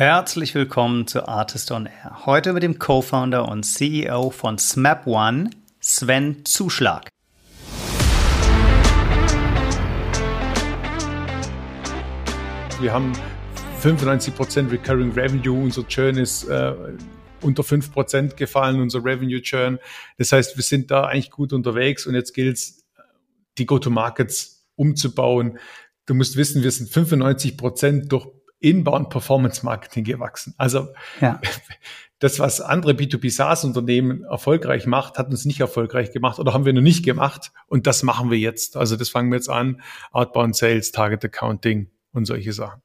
Herzlich willkommen zu Artist on Air. Heute mit dem Co-Founder und CEO von SMAP One, Sven Zuschlag. Wir haben 95% Recurring Revenue, unser Churn ist äh, unter 5% gefallen, unser Revenue Churn. Das heißt, wir sind da eigentlich gut unterwegs und jetzt gilt es, die Go-to-Markets umzubauen. Du musst wissen, wir sind 95% durch Inbound Performance Marketing gewachsen. Also ja. das, was andere B2B SaaS Unternehmen erfolgreich macht, hat uns nicht erfolgreich gemacht oder haben wir noch nicht gemacht. Und das machen wir jetzt. Also das fangen wir jetzt an. Outbound Sales, Target Accounting und solche Sachen.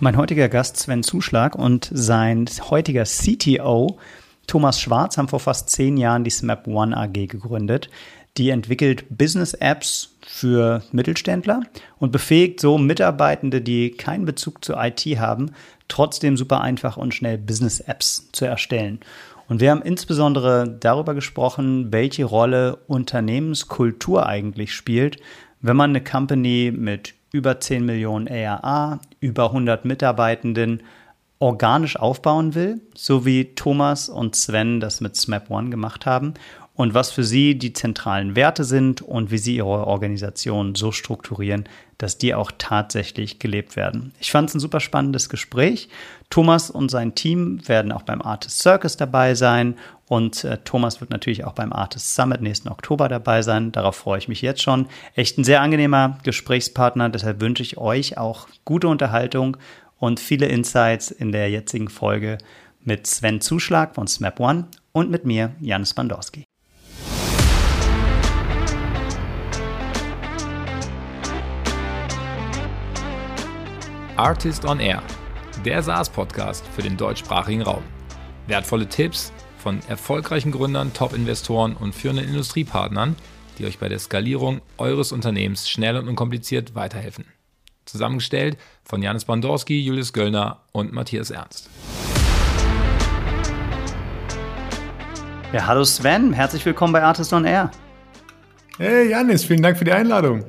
Mein heutiger Gast Sven Zuschlag und sein heutiger CTO Thomas Schwarz haben vor fast zehn Jahren die SMAP One AG gegründet. Die entwickelt Business-Apps für Mittelständler und befähigt so Mitarbeitende, die keinen Bezug zur IT haben, trotzdem super einfach und schnell Business-Apps zu erstellen. Und wir haben insbesondere darüber gesprochen, welche Rolle Unternehmenskultur eigentlich spielt, wenn man eine Company mit über 10 Millionen ARA, über 100 Mitarbeitenden organisch aufbauen will, so wie Thomas und Sven das mit SMAP One gemacht haben und was für sie die zentralen Werte sind und wie sie ihre Organisation so strukturieren, dass die auch tatsächlich gelebt werden. Ich fand es ein super spannendes Gespräch. Thomas und sein Team werden auch beim Artist Circus dabei sein und äh, Thomas wird natürlich auch beim Artist Summit nächsten Oktober dabei sein. Darauf freue ich mich jetzt schon. Echt ein sehr angenehmer Gesprächspartner. Deshalb wünsche ich euch auch gute Unterhaltung und viele Insights in der jetzigen Folge mit Sven Zuschlag von SMAP One und mit mir, Janis Bandorski. Artist on Air, der SaaS-Podcast für den deutschsprachigen Raum. Wertvolle Tipps von erfolgreichen Gründern, Top-Investoren und führenden Industriepartnern, die euch bei der Skalierung eures Unternehmens schnell und unkompliziert weiterhelfen. Zusammengestellt von Janis Bandorski, Julius Göllner und Matthias Ernst. Ja, hallo Sven, herzlich willkommen bei Artist on Air. Hey Janis, vielen Dank für die Einladung.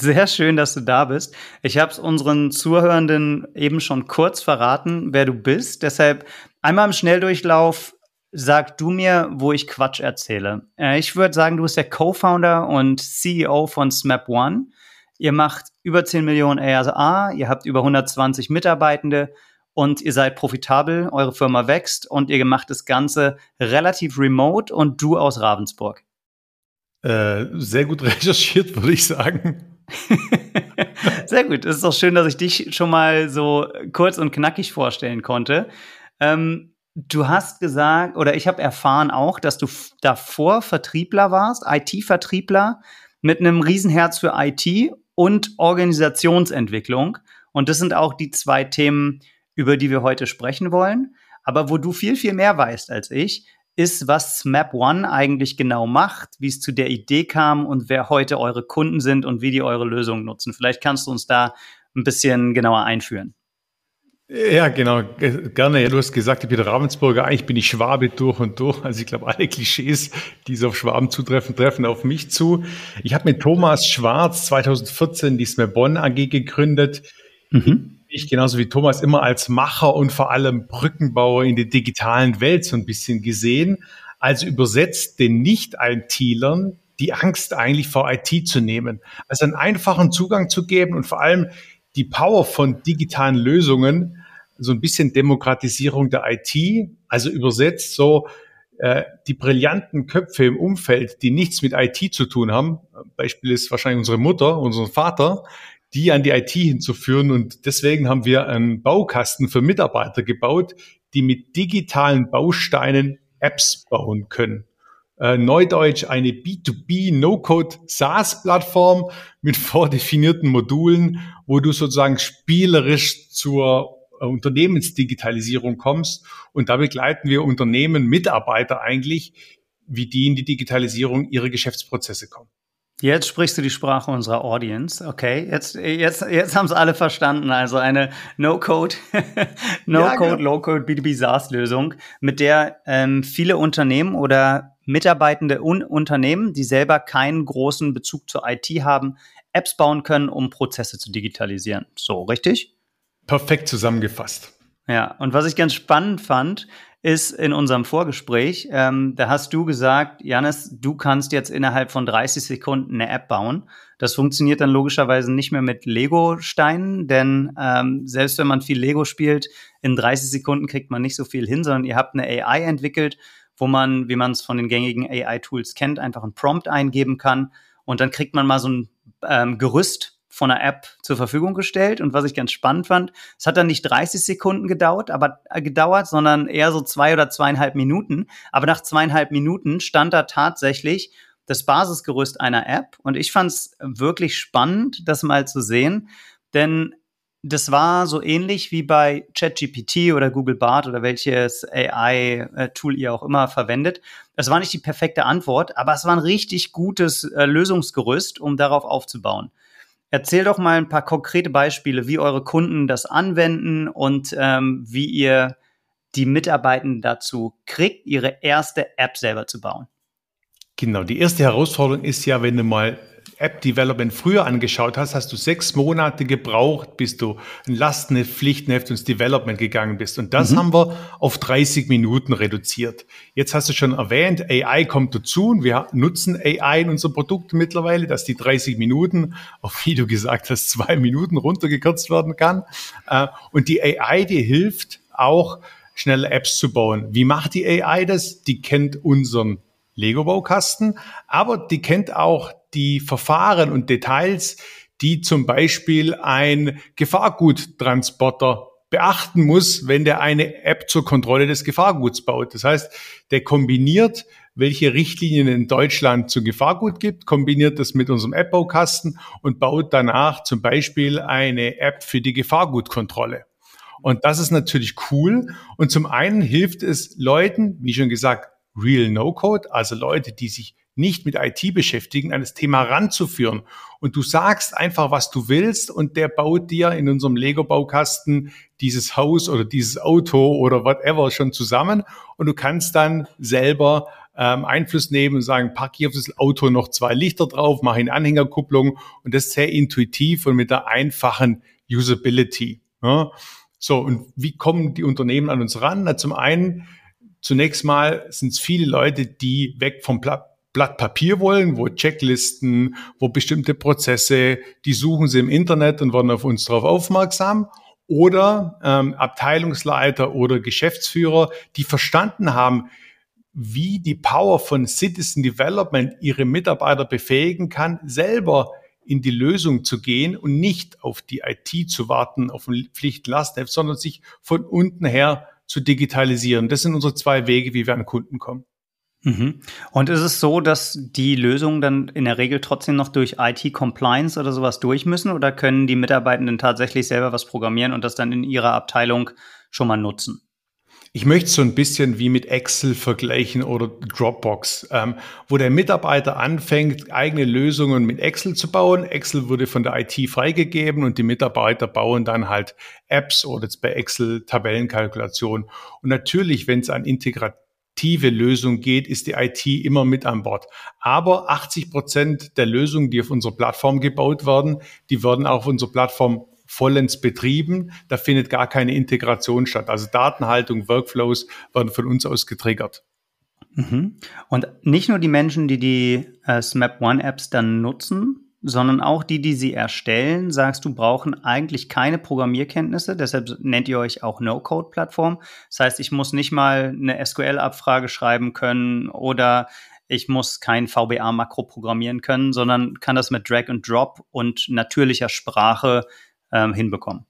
Sehr schön, dass du da bist. Ich habe es unseren Zuhörenden eben schon kurz verraten, wer du bist. Deshalb einmal im Schnelldurchlauf sag du mir, wo ich Quatsch erzähle. Äh, ich würde sagen, du bist der Co-Founder und CEO von SMAP One. Ihr macht über 10 Millionen ARA, ihr habt über 120 Mitarbeitende und ihr seid profitabel, eure Firma wächst und ihr macht das Ganze relativ remote und du aus Ravensburg. Äh, sehr gut recherchiert, würde ich sagen. Sehr gut. Es ist doch schön, dass ich dich schon mal so kurz und knackig vorstellen konnte. Ähm, du hast gesagt, oder ich habe erfahren auch, dass du davor Vertriebler warst, IT-Vertriebler mit einem Riesenherz für IT und Organisationsentwicklung. Und das sind auch die zwei Themen, über die wir heute sprechen wollen. Aber wo du viel, viel mehr weißt als ich, ist, was Map One eigentlich genau macht, wie es zu der Idee kam und wer heute eure Kunden sind und wie die eure Lösungen nutzen. Vielleicht kannst du uns da ein bisschen genauer einführen. Ja, genau, gerne. Du hast gesagt, ich bin Ravensburger. Eigentlich bin ich Schwabe durch und durch. Also ich glaube, alle Klischees, die so auf Schwaben zutreffen, treffen auf mich zu. Ich habe mit Thomas Schwarz 2014 die Smebon AG gegründet. Mhm ich genauso wie Thomas immer als Macher und vor allem Brückenbauer in der digitalen Welt so ein bisschen gesehen. Also übersetzt den Nicht-ITlern die Angst eigentlich vor IT zu nehmen. Also einen einfachen Zugang zu geben und vor allem die Power von digitalen Lösungen, so ein bisschen Demokratisierung der IT, also übersetzt so äh, die brillanten Köpfe im Umfeld, die nichts mit IT zu tun haben, Beispiel ist wahrscheinlich unsere Mutter, unseren Vater, die an die IT hinzuführen. Und deswegen haben wir einen Baukasten für Mitarbeiter gebaut, die mit digitalen Bausteinen Apps bauen können. Äh, Neudeutsch eine B2B No-Code SaaS-Plattform mit vordefinierten Modulen, wo du sozusagen spielerisch zur äh, Unternehmensdigitalisierung kommst. Und da begleiten wir Unternehmen, Mitarbeiter eigentlich, wie die in die Digitalisierung ihrer Geschäftsprozesse kommen. Jetzt sprichst du die Sprache unserer Audience. Okay, jetzt, jetzt, jetzt haben es alle verstanden. Also eine No-Code, No-Code, ja, genau. Low-Code B2B SaaS-Lösung, mit der ähm, viele Unternehmen oder Mitarbeitende und Unternehmen, die selber keinen großen Bezug zur IT haben, Apps bauen können, um Prozesse zu digitalisieren. So, richtig? Perfekt zusammengefasst. Ja, und was ich ganz spannend fand, ist in unserem Vorgespräch, ähm, da hast du gesagt, Janis, du kannst jetzt innerhalb von 30 Sekunden eine App bauen. Das funktioniert dann logischerweise nicht mehr mit Lego-Steinen, denn ähm, selbst wenn man viel Lego spielt, in 30 Sekunden kriegt man nicht so viel hin, sondern ihr habt eine AI entwickelt, wo man, wie man es von den gängigen AI-Tools kennt, einfach einen Prompt eingeben kann und dann kriegt man mal so ein ähm, Gerüst von einer App zur Verfügung gestellt. Und was ich ganz spannend fand, es hat dann nicht 30 Sekunden gedauert, aber äh, gedauert, sondern eher so zwei oder zweieinhalb Minuten. Aber nach zweieinhalb Minuten stand da tatsächlich das Basisgerüst einer App. Und ich fand es wirklich spannend, das mal zu sehen. Denn das war so ähnlich wie bei ChatGPT oder Google Bart oder welches AI-Tool ihr auch immer verwendet. Es war nicht die perfekte Antwort, aber es war ein richtig gutes äh, Lösungsgerüst, um darauf aufzubauen. Erzähl doch mal ein paar konkrete Beispiele, wie eure Kunden das anwenden und ähm, wie ihr die Mitarbeitenden dazu kriegt, ihre erste App selber zu bauen. Genau, die erste Herausforderung ist ja, wenn du mal App-Development früher angeschaut hast, hast du sechs Monate gebraucht, bis du ein Lastenheft, Pflichtenheft und ins Development gegangen bist. Und das mhm. haben wir auf 30 Minuten reduziert. Jetzt hast du schon erwähnt, AI kommt dazu und wir nutzen AI in unserem Produkt mittlerweile, dass die 30 Minuten, auf wie du gesagt hast, zwei Minuten runtergekürzt werden kann. Äh, und die AI, die hilft auch, schnelle Apps zu bauen. Wie macht die AI das? Die kennt unseren Lego-Baukasten, aber die kennt auch die Verfahren und Details, die zum Beispiel ein Gefahrguttransporter beachten muss, wenn der eine App zur Kontrolle des Gefahrguts baut. Das heißt, der kombiniert, welche Richtlinien in Deutschland zu Gefahrgut gibt, kombiniert das mit unserem App-Baukasten und baut danach zum Beispiel eine App für die Gefahrgutkontrolle. Und das ist natürlich cool. Und zum einen hilft es Leuten, wie schon gesagt, Real No-Code, also Leute, die sich nicht mit IT beschäftigen, an das Thema ranzuführen. Und du sagst einfach, was du willst und der baut dir in unserem Lego-Baukasten dieses Haus oder dieses Auto oder whatever schon zusammen und du kannst dann selber ähm, Einfluss nehmen und sagen, pack hier auf das Auto noch zwei Lichter drauf, mach eine Anhängerkupplung und das sehr intuitiv und mit der einfachen Usability. Ja. So, und wie kommen die Unternehmen an uns ran? Na, zum einen, zunächst mal sind es viele Leute, die weg vom Pla Blatt Papier wollen, wo Checklisten, wo bestimmte Prozesse, die suchen sie im Internet und werden auf uns darauf aufmerksam. Oder ähm, Abteilungsleiter oder Geschäftsführer, die verstanden haben, wie die Power von Citizen Development ihre Mitarbeiter befähigen kann, selber in die Lösung zu gehen und nicht auf die IT zu warten, auf ein Pflichtenlastheft, sondern sich von unten her zu digitalisieren. Das sind unsere zwei Wege, wie wir an Kunden kommen. Mhm. Und ist es so, dass die Lösungen dann in der Regel trotzdem noch durch IT-Compliance oder sowas durch müssen oder können die Mitarbeitenden tatsächlich selber was programmieren und das dann in ihrer Abteilung schon mal nutzen? Ich möchte so ein bisschen wie mit Excel vergleichen oder Dropbox, ähm, wo der Mitarbeiter anfängt, eigene Lösungen mit Excel zu bauen. Excel wurde von der IT freigegeben und die Mitarbeiter bauen dann halt Apps oder jetzt bei Excel Tabellenkalkulation. Und natürlich, wenn es an Integration aktive Lösung geht, ist die IT immer mit an Bord. Aber 80 Prozent der Lösungen, die auf unserer Plattform gebaut werden, die werden auch auf unserer Plattform vollends betrieben. Da findet gar keine Integration statt. Also Datenhaltung, Workflows werden von uns aus getriggert. Mhm. Und nicht nur die Menschen, die die äh, SMAP One Apps dann nutzen, sondern auch die, die sie erstellen, sagst du, brauchen eigentlich keine Programmierkenntnisse. Deshalb nennt ihr euch auch No-Code-Plattform. Das heißt, ich muss nicht mal eine SQL-Abfrage schreiben können oder ich muss kein VBA-Makro programmieren können, sondern kann das mit Drag and Drop und natürlicher Sprache ähm, hinbekommen.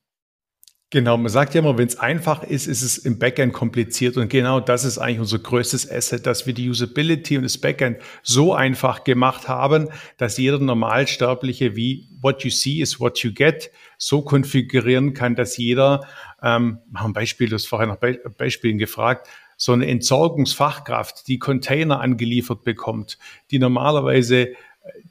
Genau, man sagt ja immer, wenn es einfach ist, ist es im Backend kompliziert. Und genau das ist eigentlich unser größtes Asset, dass wir die Usability und das Backend so einfach gemacht haben, dass jeder Normalsterbliche wie what you see is what you get so konfigurieren kann, dass jeder, ähm, machen Beispiel, du hast vorher nach Be Beispielen gefragt, so eine Entsorgungsfachkraft, die Container angeliefert bekommt, die normalerweise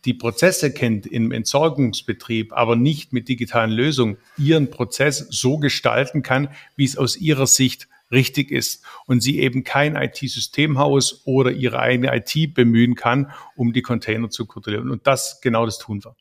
die Prozesse kennt im Entsorgungsbetrieb, aber nicht mit digitalen Lösungen, ihren Prozess so gestalten kann, wie es aus ihrer Sicht richtig ist und sie eben kein IT-Systemhaus oder ihre eigene IT bemühen kann, um die Container zu kontrollieren. Und das genau das tun wir.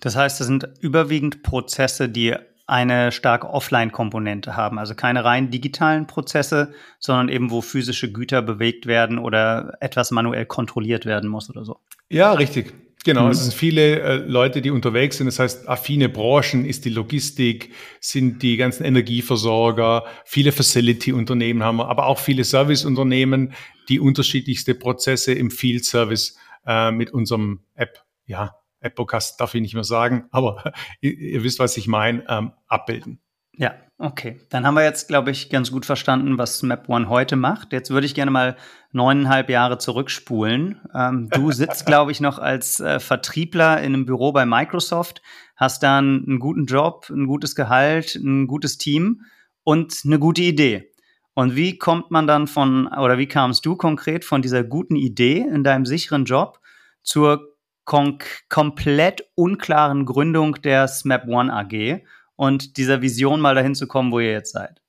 Das heißt, das sind überwiegend Prozesse, die eine starke Offline-Komponente haben, also keine rein digitalen Prozesse, sondern eben wo physische Güter bewegt werden oder etwas manuell kontrolliert werden muss oder so. Ja, richtig. Genau, mhm. es sind viele äh, Leute, die unterwegs sind. Das heißt, affine Branchen ist die Logistik, sind die ganzen Energieversorger, viele Facility-Unternehmen haben wir, aber auch viele Service-Unternehmen, die unterschiedlichste Prozesse im Field Service äh, mit unserem App, ja, Appocast darf ich nicht mehr sagen, aber ihr, ihr wisst, was ich meine, ähm, abbilden. Ja, okay. Dann haben wir jetzt, glaube ich, ganz gut verstanden, was Map One heute macht. Jetzt würde ich gerne mal neuneinhalb Jahre zurückspulen. Ähm, du sitzt, glaube ich, noch als äh, Vertriebler in einem Büro bei Microsoft, hast dann einen guten Job, ein gutes Gehalt, ein gutes Team und eine gute Idee. Und wie kommt man dann von, oder wie kamst du konkret von dieser guten Idee in deinem sicheren Job zur komplett unklaren Gründung der SMAP One AG und dieser Vision mal dahin zu kommen, wo ihr jetzt seid?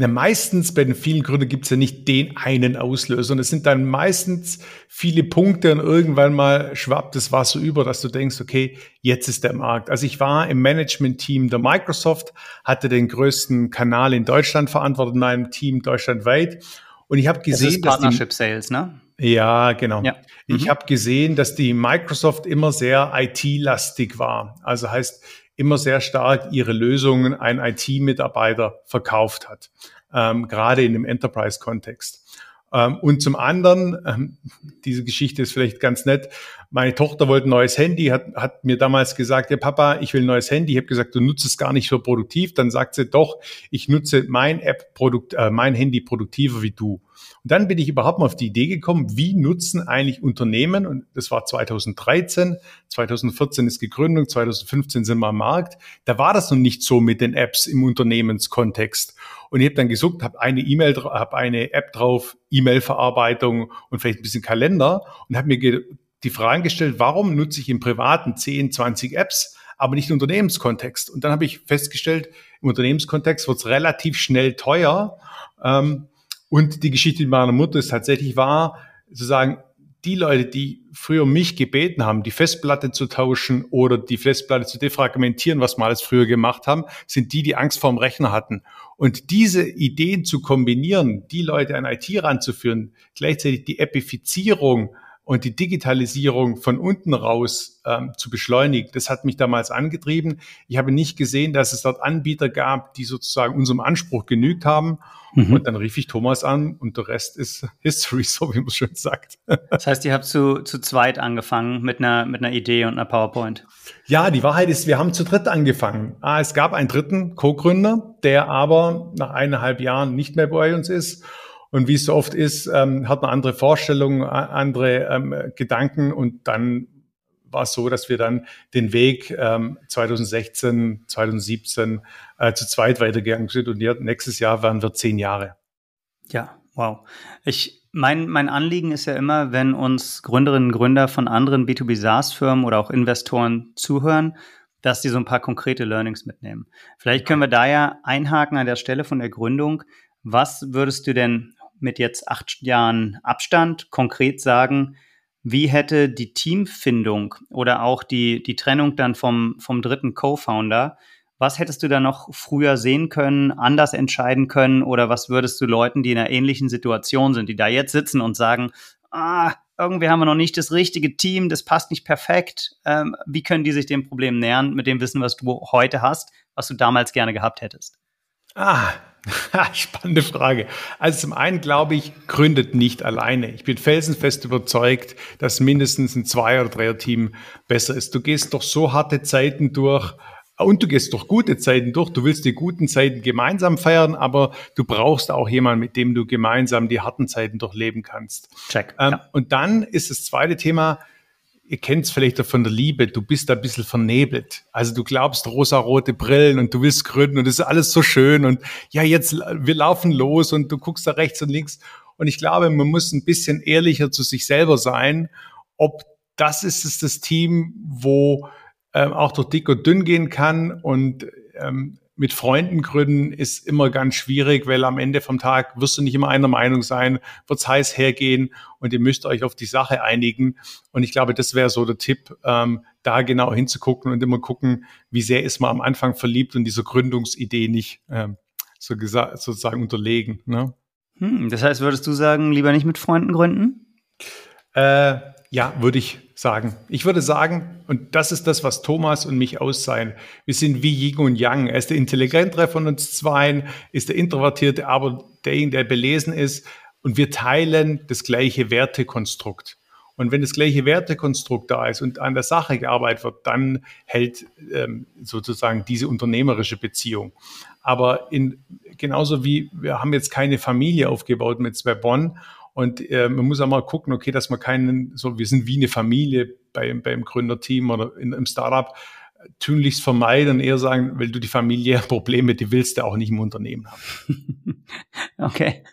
Ja, meistens bei den vielen Gründen gibt es ja nicht den einen Auslöser. Und es sind dann meistens viele Punkte und irgendwann mal schwappt das Wasser über, dass du denkst, okay, jetzt ist der Markt. Also ich war im Management-Team der Microsoft, hatte den größten Kanal in Deutschland verantwortet, in meinem Team deutschlandweit. Und ich habe gesehen, das ist Partnership Sales, ne? Ja, genau. Ja. Mhm. Ich habe gesehen, dass die Microsoft immer sehr IT-lastig war. Also heißt, immer sehr stark ihre Lösungen ein IT-Mitarbeiter verkauft hat, ähm, gerade in dem Enterprise-Kontext. Ähm, und zum anderen, ähm, diese Geschichte ist vielleicht ganz nett, meine Tochter wollte ein neues Handy, hat, hat mir damals gesagt, ja Papa, ich will ein neues Handy. Ich habe gesagt, du nutzt es gar nicht für produktiv. Dann sagt sie, doch, ich nutze mein App, Produkt, äh, mein Handy produktiver wie du. Und dann bin ich überhaupt mal auf die Idee gekommen, wie nutzen eigentlich Unternehmen, und das war 2013, 2014 ist gegründet, 2015 sind wir am Markt, da war das noch nicht so mit den Apps im Unternehmenskontext. Und ich habe dann gesucht, habe eine E-Mail, habe eine App drauf, E-Mail-Verarbeitung und vielleicht ein bisschen Kalender und habe mir die Fragen gestellt, warum nutze ich im privaten 10, 20 Apps, aber nicht im Unternehmenskontext? Und dann habe ich festgestellt, im Unternehmenskontext wird es relativ schnell teuer. Ähm, und die Geschichte meiner Mutter ist tatsächlich wahr, zu sagen, die Leute, die früher mich gebeten haben, die Festplatte zu tauschen oder die Festplatte zu defragmentieren, was wir alles früher gemacht haben, sind die, die Angst vorm Rechner hatten. Und diese Ideen zu kombinieren, die Leute an IT ranzuführen, gleichzeitig die Epifizierung und die Digitalisierung von unten raus ähm, zu beschleunigen. Das hat mich damals angetrieben. Ich habe nicht gesehen, dass es dort Anbieter gab, die sozusagen unserem Anspruch genügt haben. Mhm. Und dann rief ich Thomas an und der Rest ist History, so wie man schön sagt. Das heißt, ihr habt zu, zu zweit angefangen mit einer, mit einer Idee und einer PowerPoint. Ja, die Wahrheit ist, wir haben zu dritt angefangen. Ah, es gab einen dritten Co-Gründer, der aber nach eineinhalb Jahren nicht mehr bei uns ist. Und wie es so oft ist, ähm, hat man andere Vorstellungen, andere ähm, Gedanken und dann war es so, dass wir dann den Weg ähm, 2016, 2017 äh, zu zweit weitergegangen sind und nächstes Jahr werden wir zehn Jahre. Ja, wow. Ich, mein, mein Anliegen ist ja immer, wenn uns Gründerinnen und Gründer von anderen B2B SaaS-Firmen oder auch Investoren zuhören, dass die so ein paar konkrete Learnings mitnehmen. Vielleicht können wir da ja einhaken an der Stelle von der Gründung. Was würdest du denn mit jetzt acht Jahren Abstand konkret sagen, wie hätte die Teamfindung oder auch die, die Trennung dann vom, vom dritten Co-Founder, was hättest du da noch früher sehen können, anders entscheiden können oder was würdest du Leuten, die in einer ähnlichen Situation sind, die da jetzt sitzen und sagen, ah, irgendwie haben wir noch nicht das richtige Team, das passt nicht perfekt, ähm, wie können die sich dem Problem nähern mit dem Wissen, was du heute hast, was du damals gerne gehabt hättest? Ah, Spannende Frage. Also zum einen glaube ich, gründet nicht alleine. Ich bin felsenfest überzeugt, dass mindestens ein Zwei- oder Dreier-Team besser ist. Du gehst doch so harte Zeiten durch und du gehst durch gute Zeiten durch. Du willst die guten Zeiten gemeinsam feiern, aber du brauchst auch jemanden, mit dem du gemeinsam die harten Zeiten durchleben kannst. Check. Ähm, ja. Und dann ist das zweite Thema, ihr kennt es vielleicht auch von der Liebe, du bist da ein bisschen vernebelt. Also du glaubst rosa-rote Brillen und du willst gründen und es ist alles so schön und ja, jetzt, wir laufen los und du guckst da rechts und links. Und ich glaube, man muss ein bisschen ehrlicher zu sich selber sein, ob das ist es das Team, wo ähm, auch durch dick und dünn gehen kann und ähm, mit Freunden gründen ist immer ganz schwierig, weil am Ende vom Tag wirst du nicht immer einer Meinung sein, wird's heiß hergehen und ihr müsst euch auf die Sache einigen. Und ich glaube, das wäre so der Tipp, ähm, da genau hinzugucken und immer gucken, wie sehr ist man am Anfang verliebt und dieser Gründungsidee nicht ähm, so sozusagen unterlegen. Ne? Hm, das heißt, würdest du sagen, lieber nicht mit Freunden gründen? Äh, ja, würde ich sagen. Ich würde sagen, und das ist das, was Thomas und mich auszeichnet. Wir sind wie Yin und Yang. Er ist der Intelligentere von uns zweien, ist der Introvertierte, aber derjenige, der belesen ist. Und wir teilen das gleiche Wertekonstrukt. Und wenn das gleiche Wertekonstrukt da ist und an der Sache gearbeitet wird, dann hält ähm, sozusagen diese unternehmerische Beziehung. Aber in, genauso wie wir haben jetzt keine Familie aufgebaut mit zwei Bonn und äh, man muss auch mal gucken, okay, dass man keinen, so wir sind wie eine Familie beim, beim Gründerteam oder in, im Startup, tunlichst vermeiden und eher sagen, weil du die familiären Probleme, die willst du auch nicht im Unternehmen haben. okay,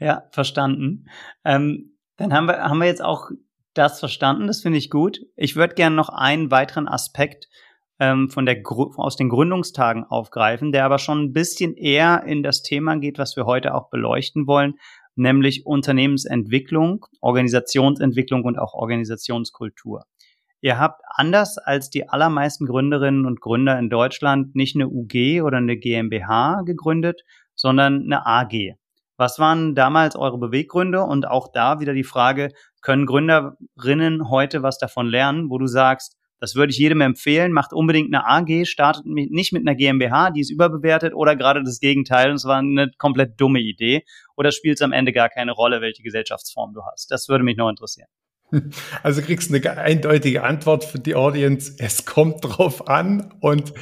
ja, verstanden. Ähm, dann haben wir, haben wir jetzt auch das verstanden, das finde ich gut. Ich würde gerne noch einen weiteren Aspekt ähm, von der aus den Gründungstagen aufgreifen, der aber schon ein bisschen eher in das Thema geht, was wir heute auch beleuchten wollen, nämlich Unternehmensentwicklung, Organisationsentwicklung und auch Organisationskultur. Ihr habt anders als die allermeisten Gründerinnen und Gründer in Deutschland nicht eine UG oder eine GmbH gegründet, sondern eine AG. Was waren damals eure Beweggründe? Und auch da wieder die Frage, können Gründerinnen heute was davon lernen, wo du sagst, das würde ich jedem empfehlen. Macht unbedingt eine AG, startet nicht mit einer GmbH, die ist überbewertet oder gerade das Gegenteil und es war eine komplett dumme Idee. Oder spielt es am Ende gar keine Rolle, welche Gesellschaftsform du hast? Das würde mich noch interessieren. Also kriegst du eine eindeutige Antwort für die Audience. Es kommt drauf an und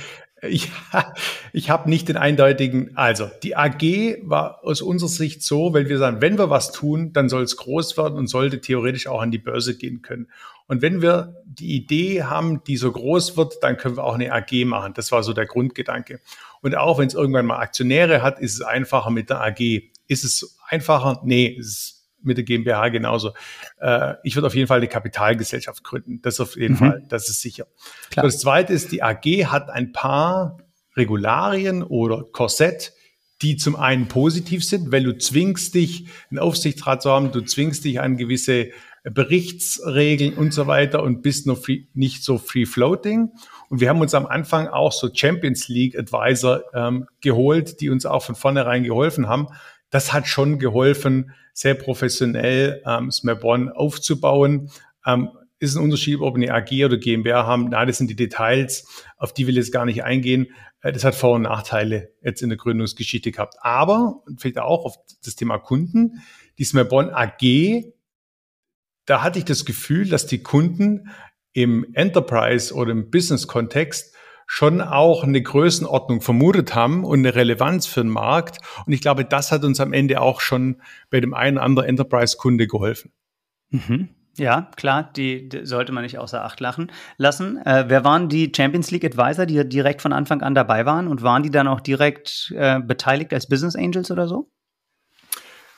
ich, ich habe nicht den eindeutigen, also die AG war aus unserer Sicht so, weil wir sagen, wenn wir was tun, dann soll es groß werden und sollte theoretisch auch an die Börse gehen können. Und wenn wir die Idee haben, die so groß wird, dann können wir auch eine AG machen. Das war so der Grundgedanke. Und auch wenn es irgendwann mal Aktionäre hat, ist es einfacher mit der AG. Ist es einfacher? Nee, es ist mit der GmbH genauso. Äh, ich würde auf jeden Fall eine Kapitalgesellschaft gründen. Das auf jeden mhm. Fall, das ist sicher. Klar. Das zweite ist, die AG hat ein paar Regularien oder Korsett, die zum einen positiv sind, weil du zwingst dich, einen Aufsichtsrat zu haben, du zwingst dich an gewisse Berichtsregeln und so weiter und bist noch free, nicht so free floating. Und wir haben uns am Anfang auch so Champions League Advisor ähm, geholt, die uns auch von vornherein geholfen haben. Das hat schon geholfen, sehr professionell ähm, Smapon aufzubauen. Ähm, ist ein Unterschied, ob eine AG oder GmbH haben. Na, das sind die Details, auf die will ich jetzt gar nicht eingehen. Äh, das hat Vor- und Nachteile jetzt in der Gründungsgeschichte gehabt. Aber, vielleicht auch auf das Thema Kunden, die Smapon AG, da hatte ich das Gefühl, dass die Kunden im Enterprise oder im Business-Kontext schon auch eine Größenordnung vermutet haben und eine Relevanz für den Markt. Und ich glaube, das hat uns am Ende auch schon bei dem einen oder anderen Enterprise-Kunde geholfen. Mhm. Ja, klar, die, die, sollte man nicht außer Acht lachen, lassen. Äh, wer waren die Champions League Advisor, die direkt von Anfang an dabei waren? Und waren die dann auch direkt äh, beteiligt als Business Angels oder so?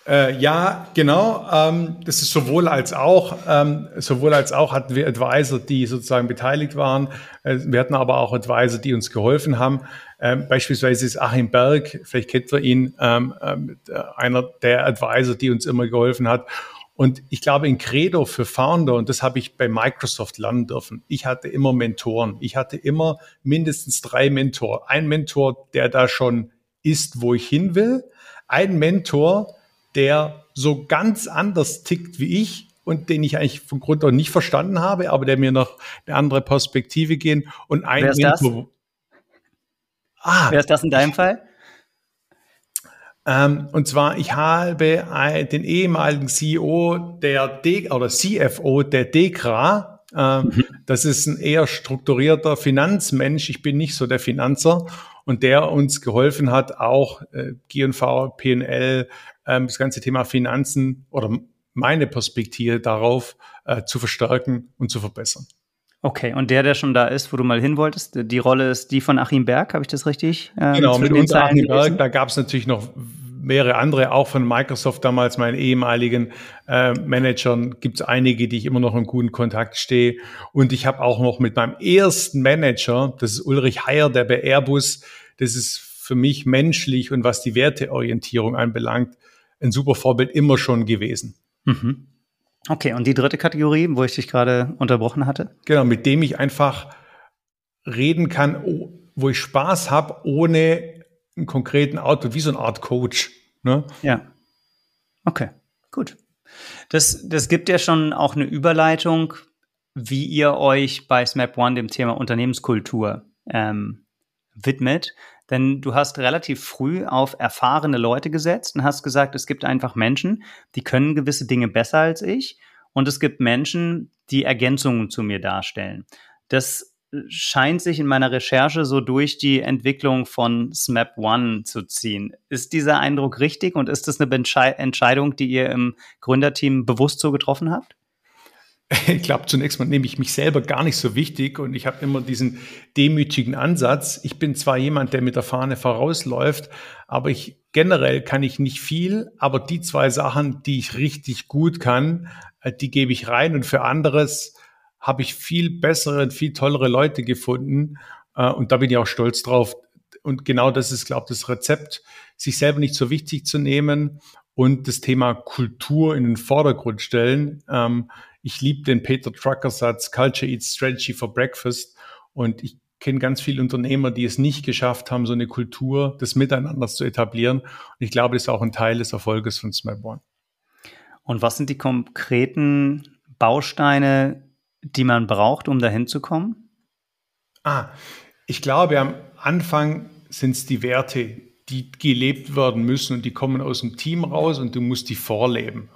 Äh, ja, genau. Ähm, das ist sowohl als auch. Ähm, sowohl als auch hatten wir Advisor, die sozusagen beteiligt waren. Äh, wir hatten aber auch Advisor, die uns geholfen haben. Ähm, beispielsweise ist Achim Berg, vielleicht kennt ihr ihn, ähm, ähm, einer der Advisor, die uns immer geholfen hat. Und ich glaube, in Credo für Founder, und das habe ich bei Microsoft lernen dürfen, ich hatte immer Mentoren. Ich hatte immer mindestens drei Mentor. Ein Mentor, der da schon ist, wo ich hin will. Ein Mentor, der so ganz anders tickt wie ich und den ich eigentlich von Grund auf nicht verstanden habe, aber der mir noch eine andere Perspektive gehen und ein Wer ist das? Ah, Wer ist das in deinem Fall? Ähm, und zwar, ich habe den ehemaligen CEO der D oder CFO der DEKRA. Äh, mhm. Das ist ein eher strukturierter Finanzmensch. Ich bin nicht so der Finanzer und der uns geholfen hat, auch äh, G&V, PNL, ähm, das ganze Thema Finanzen oder meine Perspektive darauf äh, zu verstärken und zu verbessern. Okay, und der, der schon da ist, wo du mal hin wolltest, die Rolle ist die von Achim Berg, habe ich das richtig? Äh, genau, mit uns Achim Berg, da gab es natürlich noch mehrere andere, auch von Microsoft damals, meinen ehemaligen äh, Managern, gibt es einige, die ich immer noch in guten Kontakt stehe. Und ich habe auch noch mit meinem ersten Manager, das ist Ulrich Heyer, der bei Airbus, das ist für mich menschlich und was die Werteorientierung anbelangt, ein super Vorbild immer schon gewesen. Mhm. Okay, und die dritte Kategorie, wo ich dich gerade unterbrochen hatte? Genau, mit dem ich einfach reden kann, wo ich Spaß habe, ohne einen konkreten Output, wie so eine Art Coach. Ne? Ja. Okay, gut. Das, das gibt ja schon auch eine Überleitung, wie ihr euch bei SMAP One dem Thema Unternehmenskultur ähm, widmet. Denn du hast relativ früh auf erfahrene Leute gesetzt und hast gesagt, es gibt einfach Menschen, die können gewisse Dinge besser als ich. Und es gibt Menschen, die Ergänzungen zu mir darstellen. Das scheint sich in meiner Recherche so durch die Entwicklung von SMAP One zu ziehen. Ist dieser Eindruck richtig und ist das eine Entscheidung, die ihr im Gründerteam bewusst so getroffen habt? Ich glaube, zunächst mal nehme ich mich selber gar nicht so wichtig und ich habe immer diesen demütigen Ansatz. Ich bin zwar jemand, der mit der Fahne vorausläuft, aber ich generell kann ich nicht viel, aber die zwei Sachen, die ich richtig gut kann, äh, die gebe ich rein und für anderes habe ich viel bessere und viel tollere Leute gefunden äh, und da bin ich auch stolz drauf. Und genau das ist, glaube ich, das Rezept, sich selber nicht so wichtig zu nehmen und das Thema Kultur in den Vordergrund stellen. Ähm, ich liebe den Peter Trucker Satz, Culture Eats Strategy for Breakfast. Und ich kenne ganz viele Unternehmer, die es nicht geschafft haben, so eine Kultur des Miteinanders zu etablieren. Und ich glaube, das ist auch ein Teil des Erfolges von Smapborn. Und was sind die konkreten Bausteine, die man braucht, um dahin zu kommen? Ah, ich glaube, am Anfang sind es die Werte, die gelebt werden müssen und die kommen aus dem Team raus und du musst die vorleben.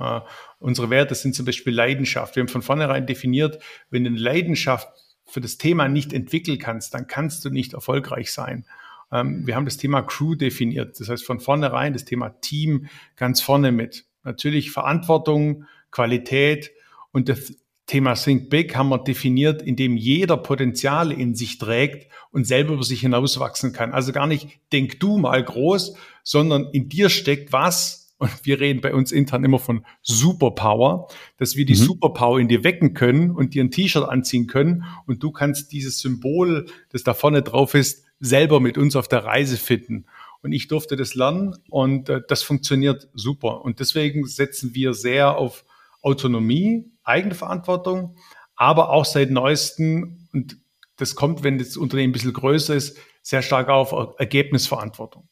Unsere Werte sind zum Beispiel Leidenschaft. Wir haben von vornherein definiert, wenn du eine Leidenschaft für das Thema nicht entwickeln kannst, dann kannst du nicht erfolgreich sein. Ähm, wir haben das Thema Crew definiert. Das heißt von vornherein das Thema Team ganz vorne mit. Natürlich Verantwortung, Qualität und das Thema Think Big haben wir definiert, indem jeder Potenziale in sich trägt und selber über sich hinauswachsen kann. Also gar nicht denk du mal groß, sondern in dir steckt was. Und wir reden bei uns intern immer von Superpower, dass wir die mhm. Superpower in dir wecken können und dir ein T-Shirt anziehen können. Und du kannst dieses Symbol, das da vorne drauf ist, selber mit uns auf der Reise finden. Und ich durfte das lernen und äh, das funktioniert super. Und deswegen setzen wir sehr auf Autonomie, Eigenverantwortung, aber auch seit neuestem, und das kommt, wenn das Unternehmen ein bisschen größer ist, sehr stark auf Ergebnisverantwortung.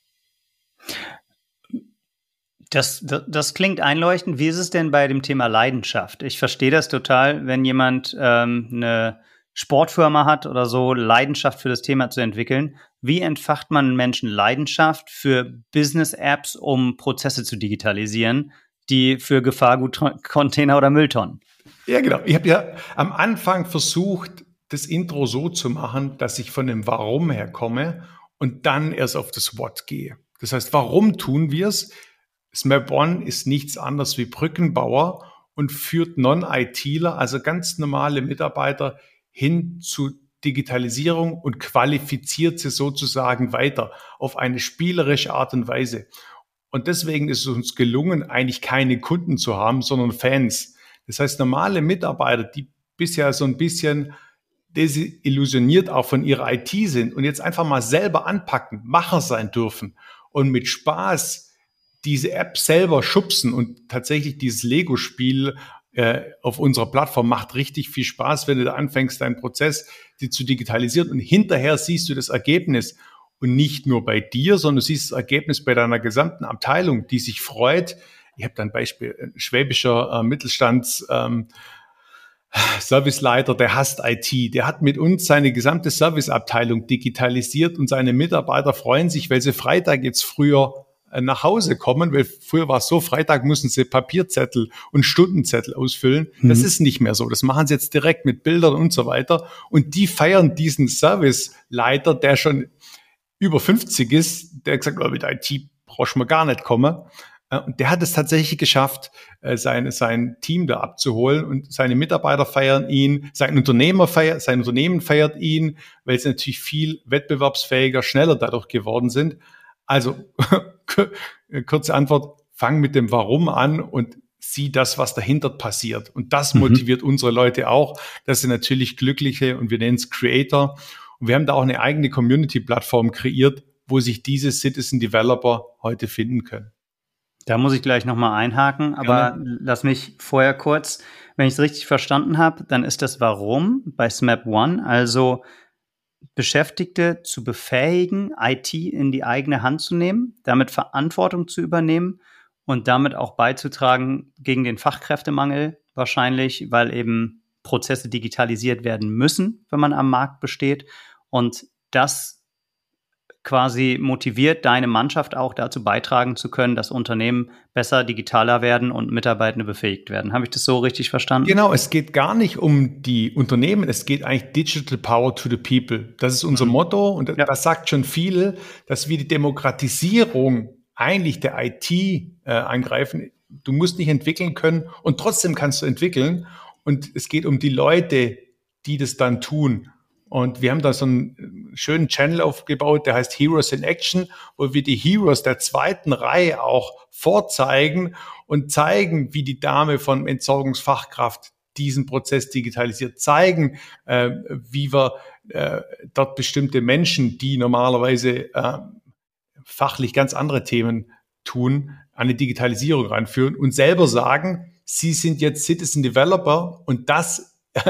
Das, das, das, klingt einleuchtend. Wie ist es denn bei dem Thema Leidenschaft? Ich verstehe das total, wenn jemand ähm, eine Sportfirma hat oder so, Leidenschaft für das Thema zu entwickeln. Wie entfacht man Menschen Leidenschaft für Business-Apps, um Prozesse zu digitalisieren, die für Gefahrgutcontainer oder Mülltonnen? Ja, genau. Ich habe ja am Anfang versucht, das Intro so zu machen, dass ich von dem Warum her komme und dann erst auf das What gehe. Das heißt, warum tun wir es? SMAP One ist nichts anderes wie Brückenbauer und führt Non-ITler, also ganz normale Mitarbeiter, hin zu Digitalisierung und qualifiziert sie sozusagen weiter auf eine spielerische Art und Weise. Und deswegen ist es uns gelungen, eigentlich keine Kunden zu haben, sondern Fans. Das heißt, normale Mitarbeiter, die bisher so ein bisschen desillusioniert auch von ihrer IT sind und jetzt einfach mal selber anpacken, Macher sein dürfen und mit Spaß diese App selber schubsen und tatsächlich dieses Lego-Spiel äh, auf unserer Plattform macht richtig viel Spaß, wenn du da anfängst, deinen Prozess zu digitalisieren und hinterher siehst du das Ergebnis und nicht nur bei dir, sondern du siehst das Ergebnis bei deiner gesamten Abteilung, die sich freut, ich habe da ein Beispiel, ein schwäbischer äh, Mittelstands ähm, Serviceleiter, der hasst IT. Der hat mit uns seine gesamte Serviceabteilung digitalisiert und seine Mitarbeiter freuen sich, weil sie Freitag jetzt früher äh, nach Hause kommen, weil früher war es so, Freitag müssen sie Papierzettel und Stundenzettel ausfüllen. Mhm. Das ist nicht mehr so. Das machen sie jetzt direkt mit Bildern und so weiter. Und die feiern diesen Serviceleiter, der schon über 50 ist, der gesagt, oh, mit IT brauchst du gar nicht kommen. Äh, und der hat es tatsächlich geschafft, äh, sein, sein Team da abzuholen und seine Mitarbeiter feiern ihn, sein Unternehmer feiert, sein Unternehmen feiert ihn, weil sie natürlich viel wettbewerbsfähiger, schneller dadurch geworden sind. Also kurze Antwort, fang mit dem Warum an und sieh das, was dahinter passiert. Und das mhm. motiviert unsere Leute auch. Das sind natürlich Glückliche und wir nennen es Creator. Und wir haben da auch eine eigene Community-Plattform kreiert, wo sich diese Citizen Developer heute finden können. Da muss ich gleich nochmal einhaken, aber Gerne. lass mich vorher kurz, wenn ich es richtig verstanden habe, dann ist das Warum bei SMAP One, also Beschäftigte zu befähigen, IT in die eigene Hand zu nehmen, damit Verantwortung zu übernehmen und damit auch beizutragen gegen den Fachkräftemangel wahrscheinlich, weil eben Prozesse digitalisiert werden müssen, wenn man am Markt besteht. Und das quasi motiviert, deine Mannschaft auch dazu beitragen zu können, dass Unternehmen besser digitaler werden und Mitarbeitende befähigt werden. Habe ich das so richtig verstanden? Genau, es geht gar nicht um die Unternehmen, es geht eigentlich Digital Power to the People. Das ist unser mhm. Motto und ja. das sagt schon viel, dass wir die Demokratisierung eigentlich der IT äh, angreifen. Du musst nicht entwickeln können und trotzdem kannst du entwickeln. Und es geht um die Leute, die das dann tun. Und wir haben da so einen schönen Channel aufgebaut, der heißt Heroes in Action, wo wir die Heroes der zweiten Reihe auch vorzeigen und zeigen, wie die Dame von Entsorgungsfachkraft diesen Prozess digitalisiert, zeigen, äh, wie wir äh, dort bestimmte Menschen, die normalerweise äh, fachlich ganz andere Themen tun, an die Digitalisierung ranführen und selber sagen, sie sind jetzt Citizen Developer und das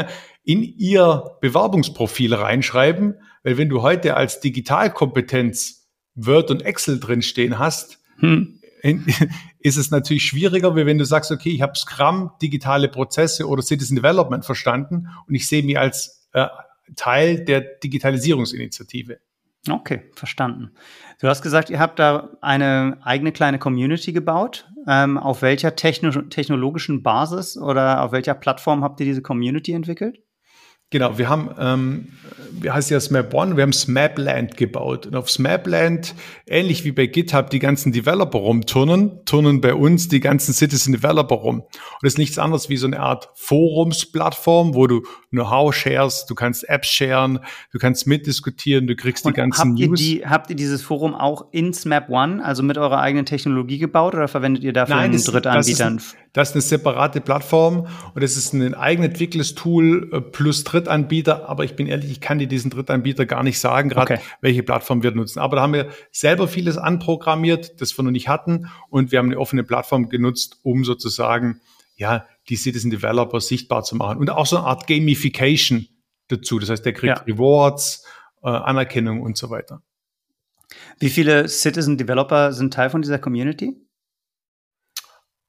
in ihr Bewerbungsprofil reinschreiben, weil wenn du heute als Digitalkompetenz Word und Excel drinstehen hast, hm. ist es natürlich schwieriger, wie wenn du sagst, okay, ich habe Scrum, digitale Prozesse oder Citizen Development verstanden und ich sehe mich als äh, Teil der Digitalisierungsinitiative. Okay, verstanden. Du hast gesagt, ihr habt da eine eigene kleine Community gebaut. Ähm, auf welcher techno technologischen Basis oder auf welcher Plattform habt ihr diese Community entwickelt? Genau, wir haben, ähm, wie heißt ja SMAP One, wir haben SMAPland gebaut. Und auf SMAPland, ähnlich wie bei GitHub, die ganzen Developer rumturnen, turnen bei uns die ganzen Citizen Developer rum. Und das ist nichts anderes wie so eine Art Forumsplattform, wo du Know-how shares, du kannst Apps sharen, du kannst mitdiskutieren, du kriegst Und die ganzen habt News. Ihr die, habt ihr dieses Forum auch in SMAP One, also mit eurer eigenen Technologie gebaut oder verwendet ihr dafür Nein, einen Drittanbietern? Das ist, das ist eine separate Plattform und es ist ein eigen entwickeltes Tool äh, plus Drittanbieter. Aber ich bin ehrlich, ich kann dir diesen Drittanbieter gar nicht sagen, gerade okay. welche Plattform wir nutzen. Aber da haben wir selber vieles anprogrammiert, das wir noch nicht hatten. Und wir haben eine offene Plattform genutzt, um sozusagen, ja, die Citizen Developer sichtbar zu machen. Und auch so eine Art Gamification dazu. Das heißt, der kriegt ja. Rewards, äh, Anerkennung und so weiter. Wie viele Citizen Developer sind Teil von dieser Community?